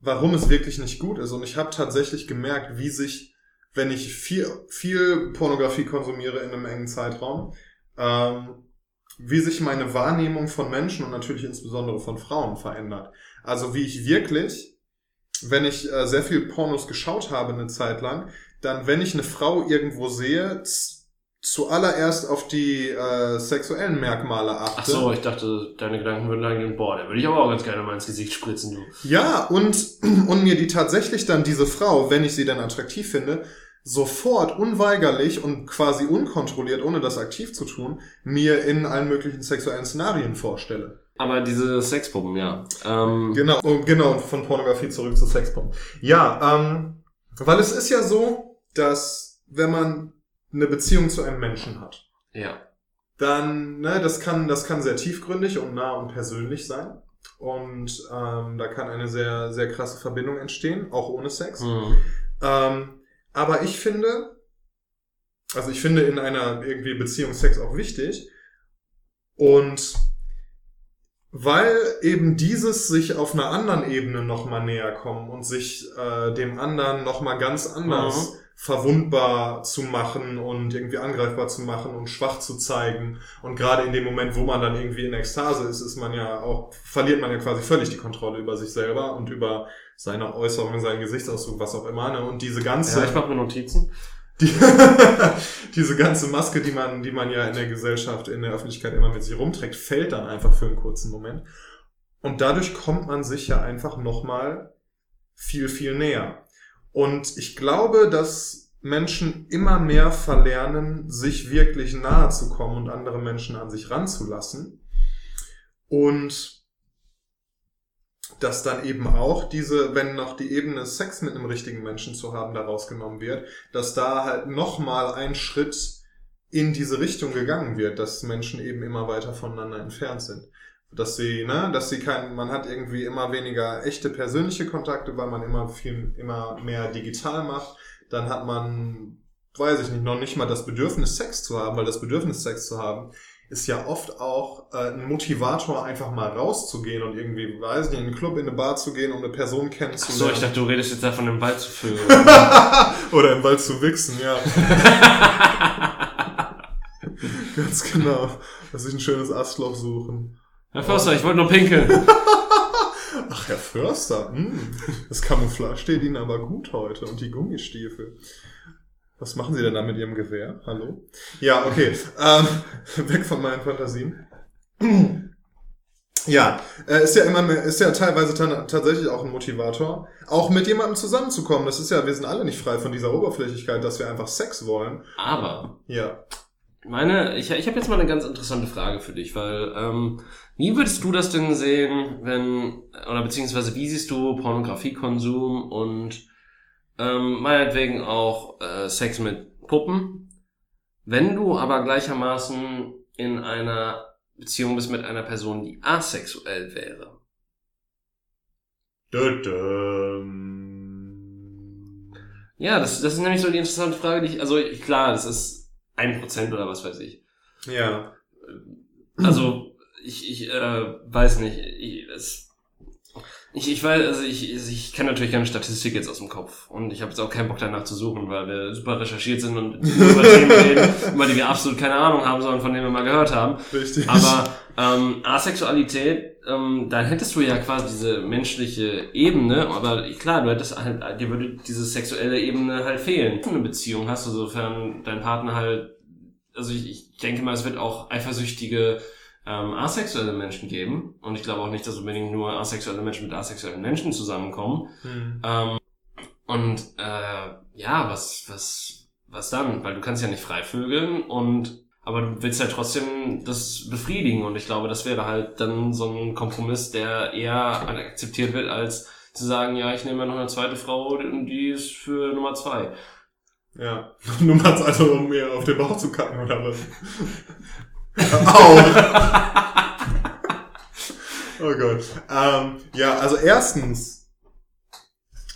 warum es wirklich nicht gut ist. Und ich habe tatsächlich gemerkt, wie sich, wenn ich viel, viel Pornografie konsumiere in einem engen Zeitraum, ähm, wie sich meine Wahrnehmung von Menschen und natürlich insbesondere von Frauen verändert. Also wie ich wirklich, wenn ich äh, sehr viel Pornos geschaut habe eine Zeit lang, dann, wenn ich eine Frau irgendwo sehe, zuallererst auf die äh, sexuellen Merkmale achte. Ach so, ich dachte, deine Gedanken würden dann gehen, boah, der würde ich aber auch ganz gerne mal ins Gesicht spritzen, du. Ja, und, und mir die tatsächlich dann diese Frau, wenn ich sie dann attraktiv finde, sofort unweigerlich und quasi unkontrolliert, ohne das aktiv zu tun, mir in allen möglichen sexuellen Szenarien vorstelle. Aber diese Sexpuppen, ja. Ähm, Genau, und genau, von Pornografie zurück zu Sexporn. Ja, ähm, weil es ist ja so, dass wenn man eine Beziehung zu einem Menschen hat, ja. dann, ne, das kann, das kann sehr tiefgründig und nah und persönlich sein. Und ähm, da kann eine sehr, sehr krasse Verbindung entstehen, auch ohne Sex. Mhm. Ähm, aber ich finde, also ich finde in einer irgendwie Beziehung Sex auch wichtig. Und weil eben dieses sich auf einer anderen Ebene nochmal näher kommen und sich äh, dem anderen nochmal ganz anders Mhm. verwundbar zu machen und irgendwie angreifbar zu machen und schwach zu zeigen. Und gerade in dem Moment, wo man dann irgendwie in Ekstase ist, ist man ja auch, verliert man ja quasi völlig die Kontrolle über sich selber und über seine Äußerungen, seinen Gesichtsausdruck, was auch immer. Ne? Und diese ganze, Ja, ich mache mir Notizen. die, diese ganze Maske, die man, die man ja in der Gesellschaft, in der Öffentlichkeit immer mit sich rumträgt, fällt dann einfach für einen kurzen Moment. Und dadurch kommt man sich ja einfach nochmal viel, viel näher. Und ich glaube, dass Menschen immer mehr verlernen, sich wirklich nahe zu kommen und andere Menschen an sich ranzulassen. Und dass dann eben auch diese, wenn noch die Ebene Sex mit einem richtigen Menschen zu haben, da rausgenommen wird, dass da halt nochmal ein Schritt in diese Richtung gegangen wird, dass Menschen eben immer weiter voneinander entfernt sind. Dass sie, ne, dass sie kein, man hat irgendwie immer weniger echte persönliche Kontakte, weil man immer viel, immer mehr digital macht. Dann hat man, weiß ich nicht, noch nicht mal das Bedürfnis, Sex zu haben, weil das Bedürfnis, Sex zu haben, ist ja oft auch äh, ein Motivator, einfach mal rauszugehen und irgendwie, weiß ich nicht, in einen Club, in eine Bar zu gehen, um eine Person Ach so, kennenzulernen. ich dachte, du redest jetzt davon, im Wald zu vögeln. Oder im Wald zu wichsen, ja. Ganz genau. Dass sich ein schönes Astloch suchen. Herr Förster, ich wollte nur pinkeln. Ach, Herr Förster, hm. das Camouflage steht Ihnen aber gut heute und die Gummistiefel. Was machen Sie denn da mit Ihrem Gewehr? Hallo? Ja, okay. Ähm, weg von meinen Fantasien. Ja, äh, ist ja immer mehr, ist ja teilweise ta tatsächlich auch ein Motivator, auch mit jemandem zusammenzukommen. Das ist ja, wir sind alle nicht frei von dieser Oberflächlichkeit, dass wir einfach Sex wollen. Aber Ja. meine, ich, ich habe jetzt mal eine ganz interessante Frage für dich, weil ähm, wie würdest du das denn sehen, wenn oder beziehungsweise wie siehst du Pornografiekonsum und ähm, meinetwegen auch äh, Sex mit Puppen, wenn du aber gleichermaßen in einer Beziehung bist mit einer Person, die asexuell wäre? Ja, das, das ist nämlich so die interessante Frage, die ich, also klar, das ist ein Prozent oder was weiß ich. Ja. Also ich, ich äh, weiß nicht, ich, es, ich, ich weiß, also ich, ich kenne natürlich keine Statistik jetzt aus dem Kopf und ich habe jetzt auch keinen Bock danach zu suchen, weil wir super recherchiert sind und über Themen reden, über die wir absolut keine Ahnung haben, sondern von denen wir mal gehört haben. Richtig. Aber ähm, Asexualität, ähm, dann hättest du ja quasi diese menschliche Ebene, aber klar, du hättest halt, dir würde diese sexuelle Ebene halt fehlen. Eine Beziehung hast du, sofern dein Partner halt, also ich, ich denke mal, es wird auch eifersüchtige ähm, asexuelle Menschen geben und ich glaube auch nicht, dass unbedingt nur asexuelle Menschen mit asexuellen Menschen zusammenkommen. Hm. Ähm, und äh, ja, was, was, was dann? Weil du kannst ja nicht freivögeln und aber du willst ja trotzdem das befriedigen und ich glaube, das wäre halt dann so ein Kompromiss, der eher akzeptiert wird, als zu sagen, ja, ich nehme ja noch eine zweite Frau und die ist für Nummer zwei. Ja. Nur mal also, um mir auf den Bauch zu kacken, oder was? Au! oh Gott. Ähm, ja, also erstens,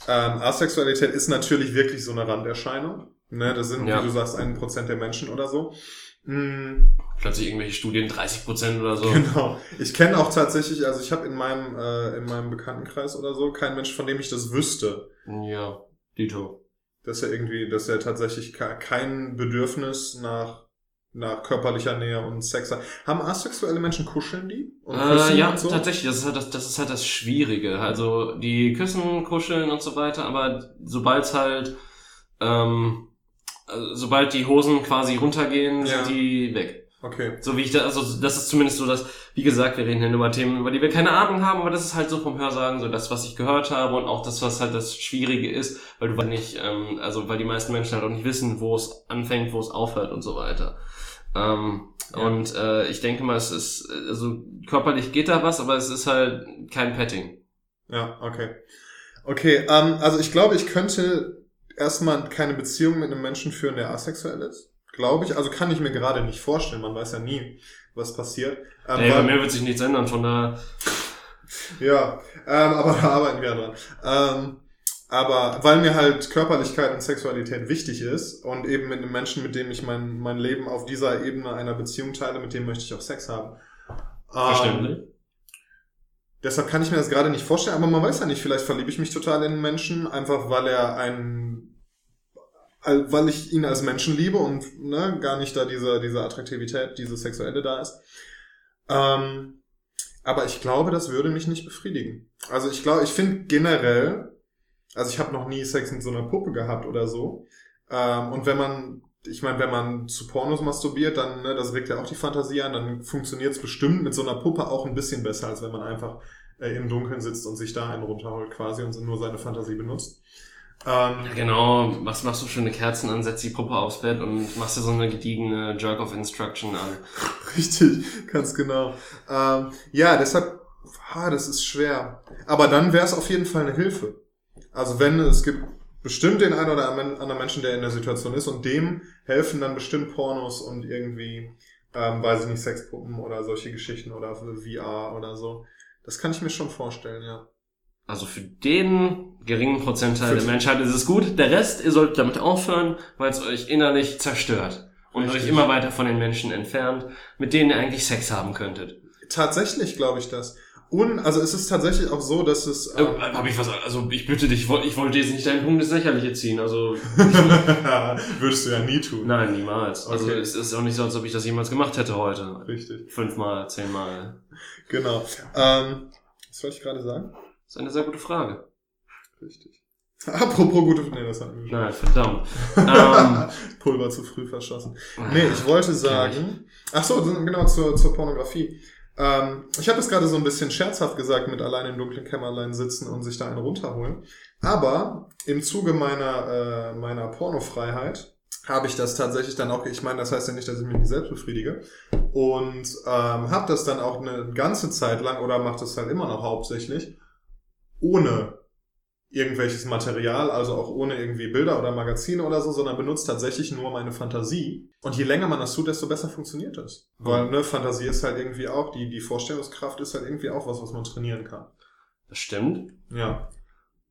ähm, Asexualität ist natürlich wirklich so eine Randerscheinung. Ne, das sind, Ja. wie du sagst, ein Prozent der Menschen oder so. Mm, Plötzlich irgendwelche Studien, 30 Prozent oder so. Genau. Ich kenne auch tatsächlich, also ich habe in meinem äh, in meinem Bekanntenkreis oder so keinen Mensch, von dem ich das wüsste, Ja, Dito. dass er irgendwie, dass er tatsächlich ke- kein Bedürfnis nach nach körperlicher Nähe und Sex. Haben asexuelle Menschen kuscheln die? Äh, ja, so? tatsächlich, das ist, halt das, das ist halt das Schwierige. Also die küssen, kuscheln und so weiter, aber sobald halt, ähm, also, sobald die Hosen quasi runtergehen, Ja. sind die weg. Okay. So wie ich da, also das ist zumindest so das, wie gesagt, wir reden hier nur über Themen, über die wir keine Ahnung haben, aber das ist halt so vom Hörsagen, so das, was ich gehört habe und auch das, was halt das Schwierige ist, weil du halt nicht, ähm, also weil die meisten Menschen halt auch nicht wissen, wo es anfängt, wo es aufhört und so weiter. Ähm, Ja. Und äh, ich denke mal, es ist, also körperlich geht da was, aber es ist halt kein Petting. Ja, okay. Okay, ähm, also ich glaube, ich könnte erstmal keine Beziehung mit einem Menschen führen, der asexuell ist. Glaube ich. Also kann ich mir gerade nicht vorstellen. Man weiß ja nie, was passiert. Ähm, Ey, bei mir wird sich nichts ändern, von da. Ja, ähm, aber da arbeiten wir dran. Ähm, aber weil mir halt Körperlichkeit und Sexualität wichtig ist und eben mit einem Menschen, mit dem ich mein, mein Leben auf dieser Ebene einer Beziehung teile, mit dem möchte ich auch Sex haben. Verständlich. Ähm, deshalb kann ich mir das gerade nicht vorstellen, aber man weiß ja nicht, vielleicht verliebe ich mich total in einen Menschen, einfach weil er ein al- weil ich ihn als Menschen liebe und ne, gar nicht da diese, diese Attraktivität, diese sexuelle da ist. Ähm, aber ich glaube, das würde mich nicht befriedigen. Also ich glaube, ich finde generell, also ich habe noch nie Sex mit so einer Puppe gehabt oder so. Ähm, und wenn man, ich meine, wenn man zu Pornos masturbiert, dann, ne, das regt ja auch die Fantasie an, dann funktioniert es bestimmt mit so einer Puppe auch ein bisschen besser, als wenn man einfach äh, im Dunkeln sitzt und sich da einen runterholt quasi und nur seine Fantasie benutzt. Ähm, Ja, genau, was machst du schöne Kerzen an, setzt die Puppe aufs Bett und machst dir so eine gediegene Jerk-of-Instruction an. Richtig, ganz genau. Ähm, ja, deshalb, ah, das ist schwer. Aber dann wäre es auf jeden Fall eine Hilfe. Also wenn es gibt bestimmt den einen oder anderen Menschen, der in der Situation ist und dem helfen dann bestimmt Pornos und irgendwie, ähm, weiß ich nicht, Sexpuppen oder solche Geschichten oder VR oder so. Das kann ich mir schon vorstellen, ja. Also für den geringen Prozentteil der Menschheit ist es gut. Der Rest, ihr solltet damit aufhören, weil es euch innerlich zerstört. Und Richtig. euch immer weiter von den Menschen entfernt, mit denen ihr eigentlich Sex haben könntet. Tatsächlich glaube ich das. Und, also es ist tatsächlich auch so, dass es... Äh, hab ich was, also ich bitte dich, ich woll- ich wollte jetzt nicht deinen Punkt ins Lächerliche ziehen, also Würdest du ja nie tun. nein, niemals. Also Okay. es ist auch nicht so, als ob ich das jemals gemacht hätte heute. Richtig. Fünfmal, zehnmal. Genau. Ähm, was wollte ich gerade sagen? Das ist eine sehr gute Frage. Richtig. Apropos gute, nee, das hatten wir schon. Nein, verdammt. ähm, Pulver zu früh verschossen. Nee, ich wollte sagen, ach so, genau, zur, zur Pornografie. Ähm, ich habe es gerade so ein bisschen scherzhaft gesagt, mit allein im dunklen Kämmerlein sitzen und sich da einen runterholen. Aber im Zuge meiner, äh, meiner Pornofreiheit habe ich das tatsächlich dann auch, ich meine, das heißt ja nicht, dass ich mich nicht selbst befriedige. Und ähm, habe das dann auch eine ganze Zeit lang, oder mache das halt immer noch hauptsächlich, ohne irgendwelches Material, also auch ohne irgendwie Bilder oder Magazine oder so, sondern benutzt tatsächlich nur meine Fantasie. Und je länger man das tut, desto besser funktioniert es. Weil ne, Fantasie ist halt irgendwie auch, die, die Vorstellungskraft ist halt irgendwie auch was, was man trainieren kann. das stimmt. Ja.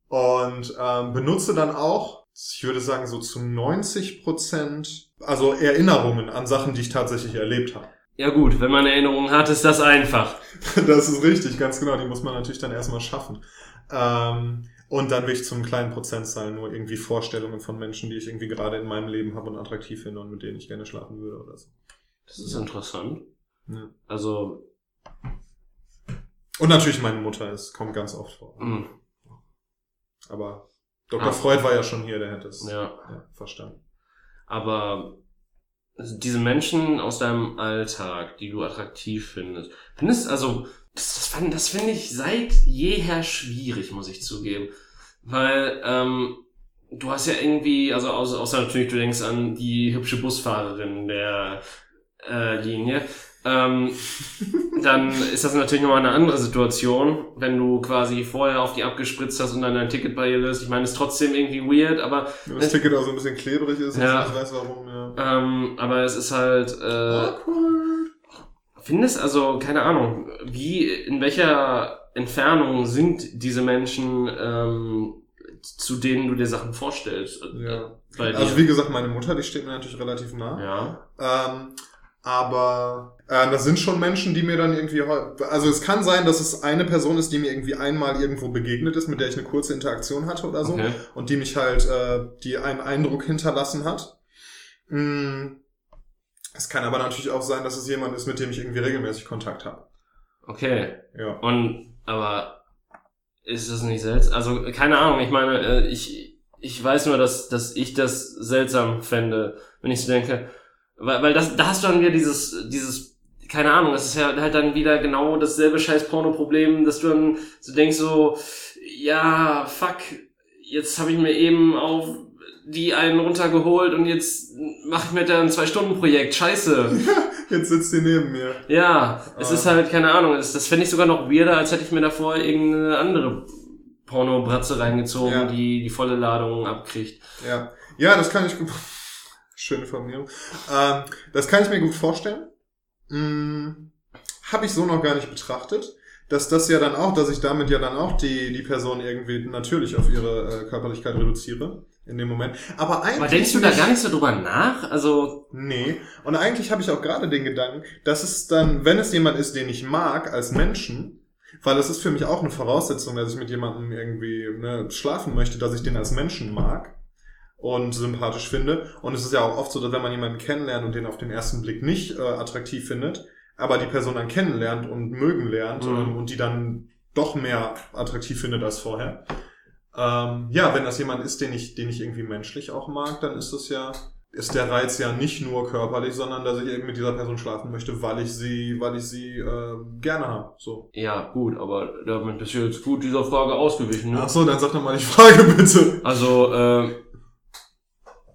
Und ähm, benutze dann auch, ich würde sagen, so zu 90 Prozent, also Erinnerungen an Sachen, die ich tatsächlich erlebt habe. Ja gut, wenn man Erinnerungen hat, ist das einfach. Das ist richtig, ganz genau. Die muss man natürlich dann erstmal schaffen. Ähm, und dann wirklich zum kleinen Prozentzahl nur irgendwie Vorstellungen von Menschen, die ich irgendwie gerade in meinem Leben habe und attraktiv finde und mit denen ich gerne schlafen würde oder so. Das ist interessant. Ja. Also, Und natürlich meine Mutter, es kommt ganz oft vor. mh, Aber Dr. Ah. Freud war ja schon hier, der hätte es ja. ja, verstanden. Aber diese Menschen aus deinem Alltag, die du attraktiv findest, findest also, das, das, fand- das finde ich seit jeher schwierig, muss ich zugeben. Weil, ähm, du hast ja irgendwie, also außer, außer natürlich, du denkst an die hübsche Busfahrerin der äh, Linie, ähm, dann ist das natürlich nochmal eine andere Situation, wenn du quasi vorher auf die abgespritzt hast und dann dein Ticket bei ihr löst. Ich meine, ist trotzdem irgendwie weird, aber Wenn das Ticket auch so ein bisschen klebrig ist, Ja. ich weiß warum, ja. ähm, aber es ist halt, äh, Awkward. Findest also, keine Ahnung, wie, in welcher Entfernung sind diese Menschen, ähm, zu denen du dir Sachen vorstellst? Ja. Also wie gesagt, meine Mutter, die steht mir natürlich relativ nah. ja. Ähm, aber äh, das sind schon Menschen, die mir dann irgendwie, also es kann sein, dass es eine Person ist, die mir irgendwie einmal irgendwo begegnet ist, mit der ich eine kurze Interaktion hatte oder so Okay. und die mich halt, äh, die einen Eindruck hinterlassen hat. Mm, Es kann aber natürlich auch sein, dass es jemand ist, mit dem ich irgendwie regelmäßig Kontakt habe. Okay. Ja. Und, aber, ist das nicht seltsam? Also, keine Ahnung, ich meine, äh, ich, ich weiß nur, dass, dass ich das seltsam fände, wenn ich so denke, weil, weil das, da hast du dann wieder dieses, dieses, keine Ahnung, das ist ja halt dann wieder genau dasselbe scheiß Porno-Problem, dass du dann so denkst so, ja, fuck, jetzt habe ich mir eben auf die einen runtergeholt und jetzt mache ich mir da ein Zwei-Stunden-Projekt, scheiße. Jetzt sitzt sie neben mir. Ja, es Ah. ist halt, keine Ahnung, das, das fände ich sogar noch weirder, als hätte ich mir davor irgendeine andere Porno-Bratze reingezogen, Ja. die die volle Ladung abkriegt. Ja, ja, das kann ich gut. Schöne Formulierung. Ähm, das kann ich mir gut vorstellen. Hm, Habe ich so noch gar nicht betrachtet. Dass das ja dann auch, dass ich damit ja dann auch die, die Person irgendwie natürlich auf ihre äh, Körperlichkeit reduziere. In dem Moment. Aber eigentlich. Aber denkst du da gar nicht so drüber nach? Also, Nee. Und eigentlich habe ich auch gerade den Gedanken, dass es dann, wenn es jemand ist, den ich mag als Menschen, weil das ist für mich auch eine Voraussetzung, dass ich mit jemandem irgendwie ne, schlafen möchte, dass ich den als Menschen mag und sympathisch finde. Und es ist ja auch oft so, dass wenn man jemanden kennenlernt und den auf den ersten Blick nicht äh, attraktiv findet, aber die Person dann kennenlernt und mögen lernt Mhm. ähm, und die dann doch mehr attraktiv findet als vorher. Ähm, ja, wenn das jemand ist, den ich, den ich irgendwie menschlich auch mag, dann ist das ja, ist der Reiz ja nicht nur körperlich, sondern dass ich eben mit dieser Person schlafen möchte, weil ich sie, weil ich sie äh, gerne habe. So. ja, gut, aber damit bist du jetzt gut dieser Frage ausgewichen, ne? Ach so, dann sag doch mal die Frage bitte. Also, äh,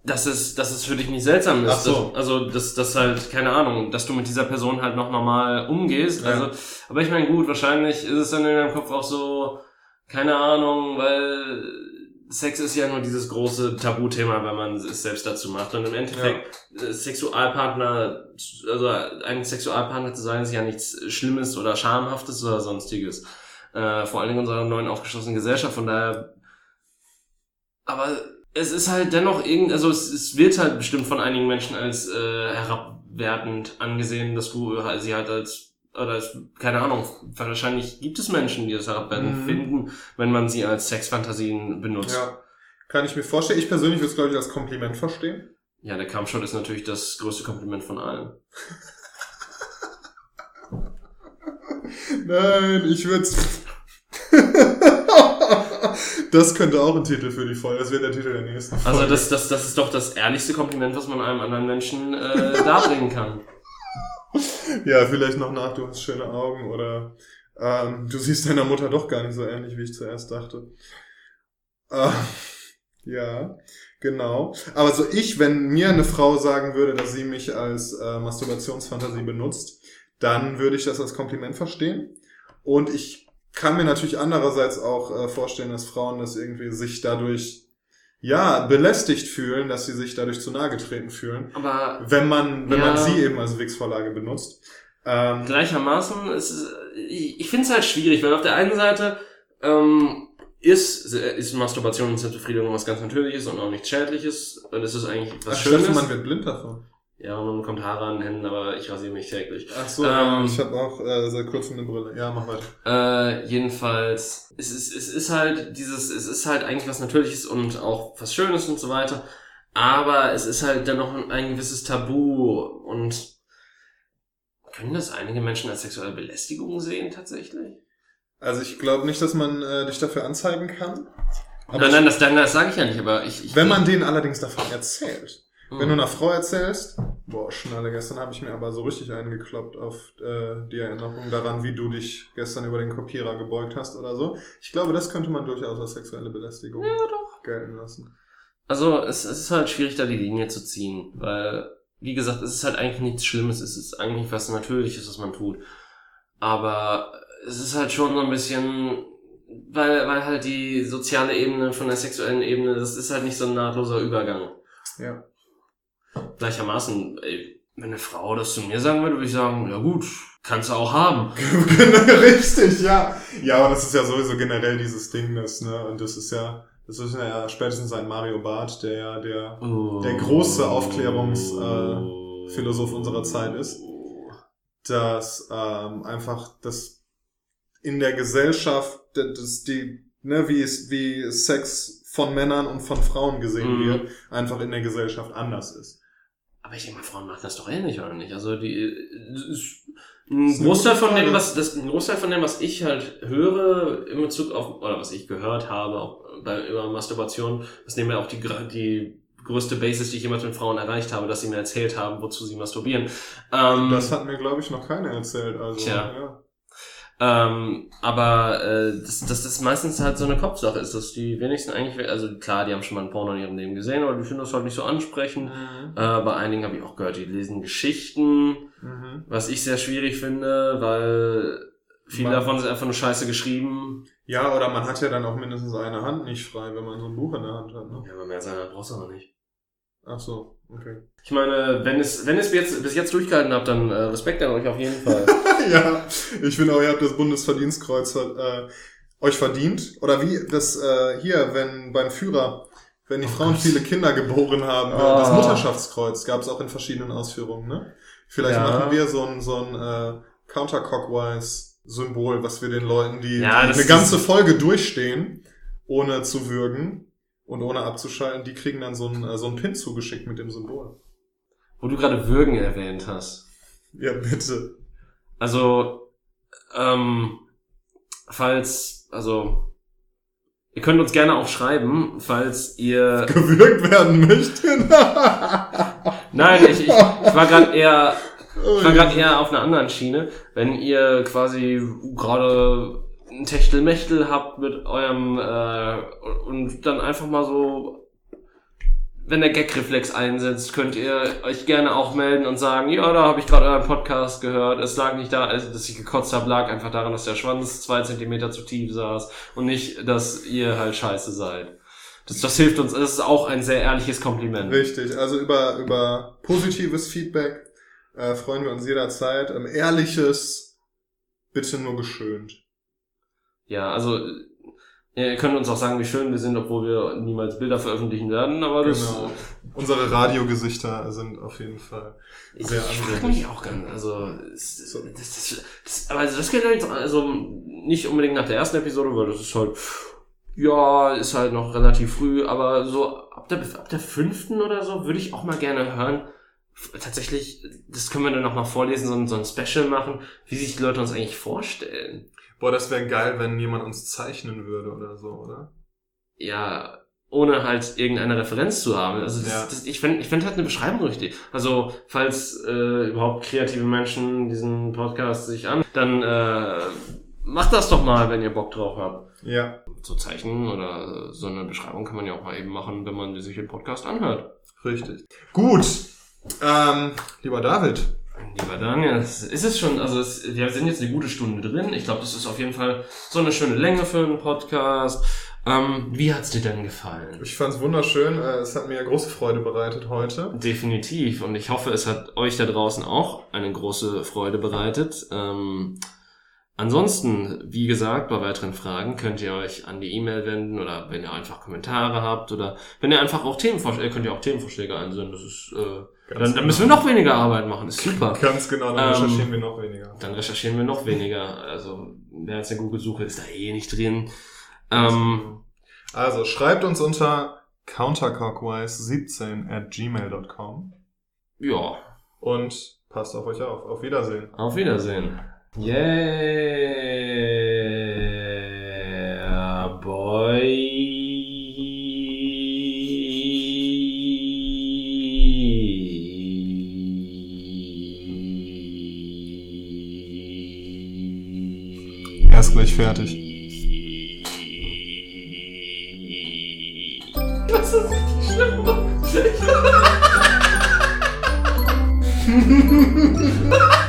dass es, dass es für dich nicht seltsam ist. Ach so. Dass, also, dass, dass halt, keine Ahnung, dass du mit dieser Person halt noch normal umgehst. Ja. Also, aber ich meine, gut, wahrscheinlich ist es dann in deinem Kopf auch so, keine Ahnung, weil Sex ist ja nur dieses große Tabuthema, wenn man es selbst dazu macht. Und im Endeffekt, äh, Sexualpartner, also ein Sexualpartner zu sein, ist ja nichts Schlimmes oder Schamhaftes oder sonstiges. Äh, vor allen Dingen in unserer neuen aufgeschlossenen Gesellschaft. Von daher, aber es ist halt dennoch irgend, also es, es wird halt bestimmt von einigen Menschen als äh, herabwertend angesehen, dass du äh, sie halt als oder es, keine Ahnung, wahrscheinlich gibt es Menschen, die das herabwertend Mhm. finden, wenn man sie als Sexfantasien benutzt. Ja. Kann ich mir vorstellen. Ich persönlich würde es, glaube ich, als Kompliment verstehen. Ja, der Kampfshot ist natürlich das größte Kompliment von allen. Nein, ich würde Das könnte auch ein Titel für die Folge. Das wäre der Titel der nächsten Folge. Also das, das, das ist doch das ehrlichste Kompliment, was man einem anderen Menschen äh, darbringen kann. Ja, vielleicht noch nach, du hast schöne Augen oder ähm, du siehst deiner Mutter doch gar nicht so ähnlich, wie ich zuerst dachte. Äh, ja, genau. Aber so ich, wenn mir eine Frau sagen würde, dass sie mich als äh, Masturbationsfantasie benutzt, dann würde ich das als Kompliment verstehen. Und ich kann mir natürlich andererseits auch äh, vorstellen, dass Frauen das irgendwie sich dadurch ja, belästigt fühlen, dass sie sich dadurch zu nahe getreten fühlen. Aber Wenn man, wenn Ja. man sie eben als Wix-Vorlage benutzt. Ähm, gleichermaßen, ist, ich, ich finde es halt schwierig, weil auf der einen Seite ähm, ist, ist Masturbation und Selbstbefriedigung was ganz Natürliches und auch nichts Schädliches. Und es ist eigentlich was ach, Schönes. Steffen, man wird blind davon. Ja, und man bekommt Haare an den Händen, aber ich rasiere mich täglich. Ach so, Ähm, ja, ich habe auch äh, seit kurzem eine Brille. Ja, mach weiter. Äh, jedenfalls, es ist, es ist halt dieses, es ist halt eigentlich was Natürliches und auch was Schönes und so weiter. Aber es ist halt dennoch ein gewisses Tabu und können das einige Menschen als sexuelle Belästigung sehen tatsächlich? Also ich glaube nicht, dass man äh, dich dafür anzeigen kann. Aber nein, nein, das, das sage ich ja nicht, aber ich, ich wenn man denen allerdings davon erzählt. Wenn du einer Frau erzählst, boah, Schnalle, gestern habe ich mir aber so richtig eingekloppt auf äh, die Erinnerung daran, wie du dich gestern über den Kopierer gebeugt hast oder so. Ich glaube, das könnte man durchaus als sexuelle Belästigung Ja, doch. gelten lassen. Also es, es ist halt schwierig, da die Linie zu ziehen, weil, wie gesagt, es ist halt eigentlich nichts Schlimmes, es ist eigentlich was Natürliches, was man tut. Aber es ist halt schon so ein bisschen, weil, weil halt die soziale Ebene von der sexuellen Ebene, das ist halt nicht so ein nahtloser Übergang. Ja. Gleichermaßen, ey, wenn eine Frau das zu mir sagen würde, würde ich sagen, ja gut, kannst du auch haben. Richtig, ja. Ja, aber das ist ja sowieso generell dieses Ding, das, ne, und das ist ja, das ist ja spätestens ein Mario Barth, der ja der Der große Aufklärungsphilosoph äh, unserer Zeit ist. dass ähm, einfach das in der Gesellschaft, das die, ne, wie es, wie Sex von Männern und von Frauen gesehen Mhm. wird, einfach in der Gesellschaft anders ist. Aber ich denke mal, Frauen machen das doch ähnlich, oder nicht? Also die ein Großteil von dem, was das ein Großteil von dem, was ich halt höre in Bezug auf oder was ich gehört habe auch bei über Masturbation, das nehmen wir auch die die größte Basis, die ich jemals mit Frauen erreicht habe, dass sie mir erzählt haben, wozu sie masturbieren. Ähm, Das hat mir, glaube ich, noch keiner erzählt. Also, Tja. ja. Ähm, aber äh, dass das, das meistens halt so eine Kopfsache ist, dass die wenigsten eigentlich, also klar, die haben schon mal ein Porno in ihrem Leben gesehen, aber die finden das halt nicht so ansprechend. Mhm. Äh, bei einigen habe ich auch gehört, die lesen Geschichten, Mhm. was ich sehr schwierig finde, weil viele Man- davon sind einfach nur scheiße geschrieben. Ja, oder man hat ja dann auch mindestens eine Hand nicht frei, wenn man so ein Buch in der Hand hat. Ne? Ja, aber mehr als einer brauchst du noch nicht. Ach so, okay. Ich meine, wenn es, wenn es bis jetzt, bis jetzt durchgehalten habt, dann äh, Respekt an euch auf jeden Fall. ja, ich finde auch, ihr habt das Bundesverdienstkreuz äh, euch verdient. Oder wie das äh, hier, wenn beim Führer, wenn die Oh Frauen Gott. viele Kinder geboren haben, Oh. das Mutterschaftskreuz gab es auch in verschiedenen Ausführungen. Ne? Vielleicht Ja. machen wir so ein, so ein äh, Counterclockwise-Symbol, was wir den Leuten, die, Ja, eine ganze Folge durchstehen, ohne zu würgen und ohne abzuschalten, die kriegen dann so ein, äh, so ein Pin zugeschickt mit dem Symbol. Wo du gerade Würgen erwähnt hast. Ja, bitte. Also, ähm, falls, also, ihr könnt uns gerne auch schreiben, falls ihr, Gewürgt werden möchten. nein, ich, ich, ich war gerade eher, ich war gerade eher auf einer anderen Schiene, wenn ihr quasi gerade ein Techtelmechtel habt mit eurem, äh, und dann einfach mal so, wenn der Gag-Reflex einsetzt, könnt ihr euch gerne auch melden und sagen, ja, da habe ich gerade euren Podcast gehört. Es lag nicht da, also, dass ich gekotzt habe, lag einfach daran, dass der Schwanz zwei Zentimeter zu tief saß und nicht, dass ihr halt scheiße seid. Das, das hilft uns. Das ist auch ein sehr ehrliches Kompliment. Richtig, also über, über positives Feedback äh, freuen wir uns jederzeit. Ähm, ehrliches, bitte nur geschönt. Ja, also ihr könnt uns auch sagen, wie schön wir sind, obwohl wir niemals Bilder veröffentlichen werden, aber das Genau. Unsere Radiogesichter sind auf jeden Fall sehr ich frage mich auch ganz, also es- So. das, das, das, aber also das geht halt also nicht unbedingt nach der ersten Episode, weil das ist halt ja, ist halt noch relativ früh, aber so ab der ab der fünften oder so würde ich auch mal gerne hören. Tatsächlich, das können wir dann noch mal vorlesen, so ein, so ein Special machen, wie sich die Leute uns eigentlich vorstellen. Boah, das wäre geil, wenn jemand uns zeichnen würde oder so, oder? ja, ohne halt irgendeine Referenz zu haben. Also das, Ja. das, ich finde ich find halt eine Beschreibung richtig. Also falls äh, überhaupt kreative Menschen diesen Podcast sich an, dann äh, macht das doch mal, wenn ihr Bock drauf habt. Ja, So Zeichen oder so eine Beschreibung kann man ja auch mal eben machen, wenn man sich den Podcast anhört. richtig. Gut. Ähm, lieber David, Lieber Daniel, es ist es schon, also es, wir sind jetzt eine gute Stunde drin. Ich glaube, das ist auf jeden Fall so eine schöne Länge für einen Podcast. Ähm, wie hat's dir denn gefallen? ich fand's wunderschön. Äh, Es hat mir große Freude bereitet heute. Definitiv. Und ich hoffe, es hat euch da draußen auch eine große Freude bereitet. Ähm, ansonsten, wie gesagt, bei weiteren Fragen könnt ihr euch an die E-Mail wenden oder wenn ihr einfach Kommentare habt oder wenn ihr einfach auch Themenvorschläge, könnt ihr auch Themenvorschläge einsenden. Das ist, äh, dann, dann müssen wir noch weniger Arbeit machen. Ist super. Ganz genau, dann Ähm, recherchieren wir noch weniger. Dann recherchieren wir noch weniger. Also, wer jetzt eine Google-Suche ist da eh nicht drin. Ähm, Also schreibt uns unter counterclockwise17 at gmail.com ja, und passt auf euch auf. Auf Wiedersehen. auf Wiedersehen. Yeah, boy. Er ist gleich fertig. Das ist richtig schlimm.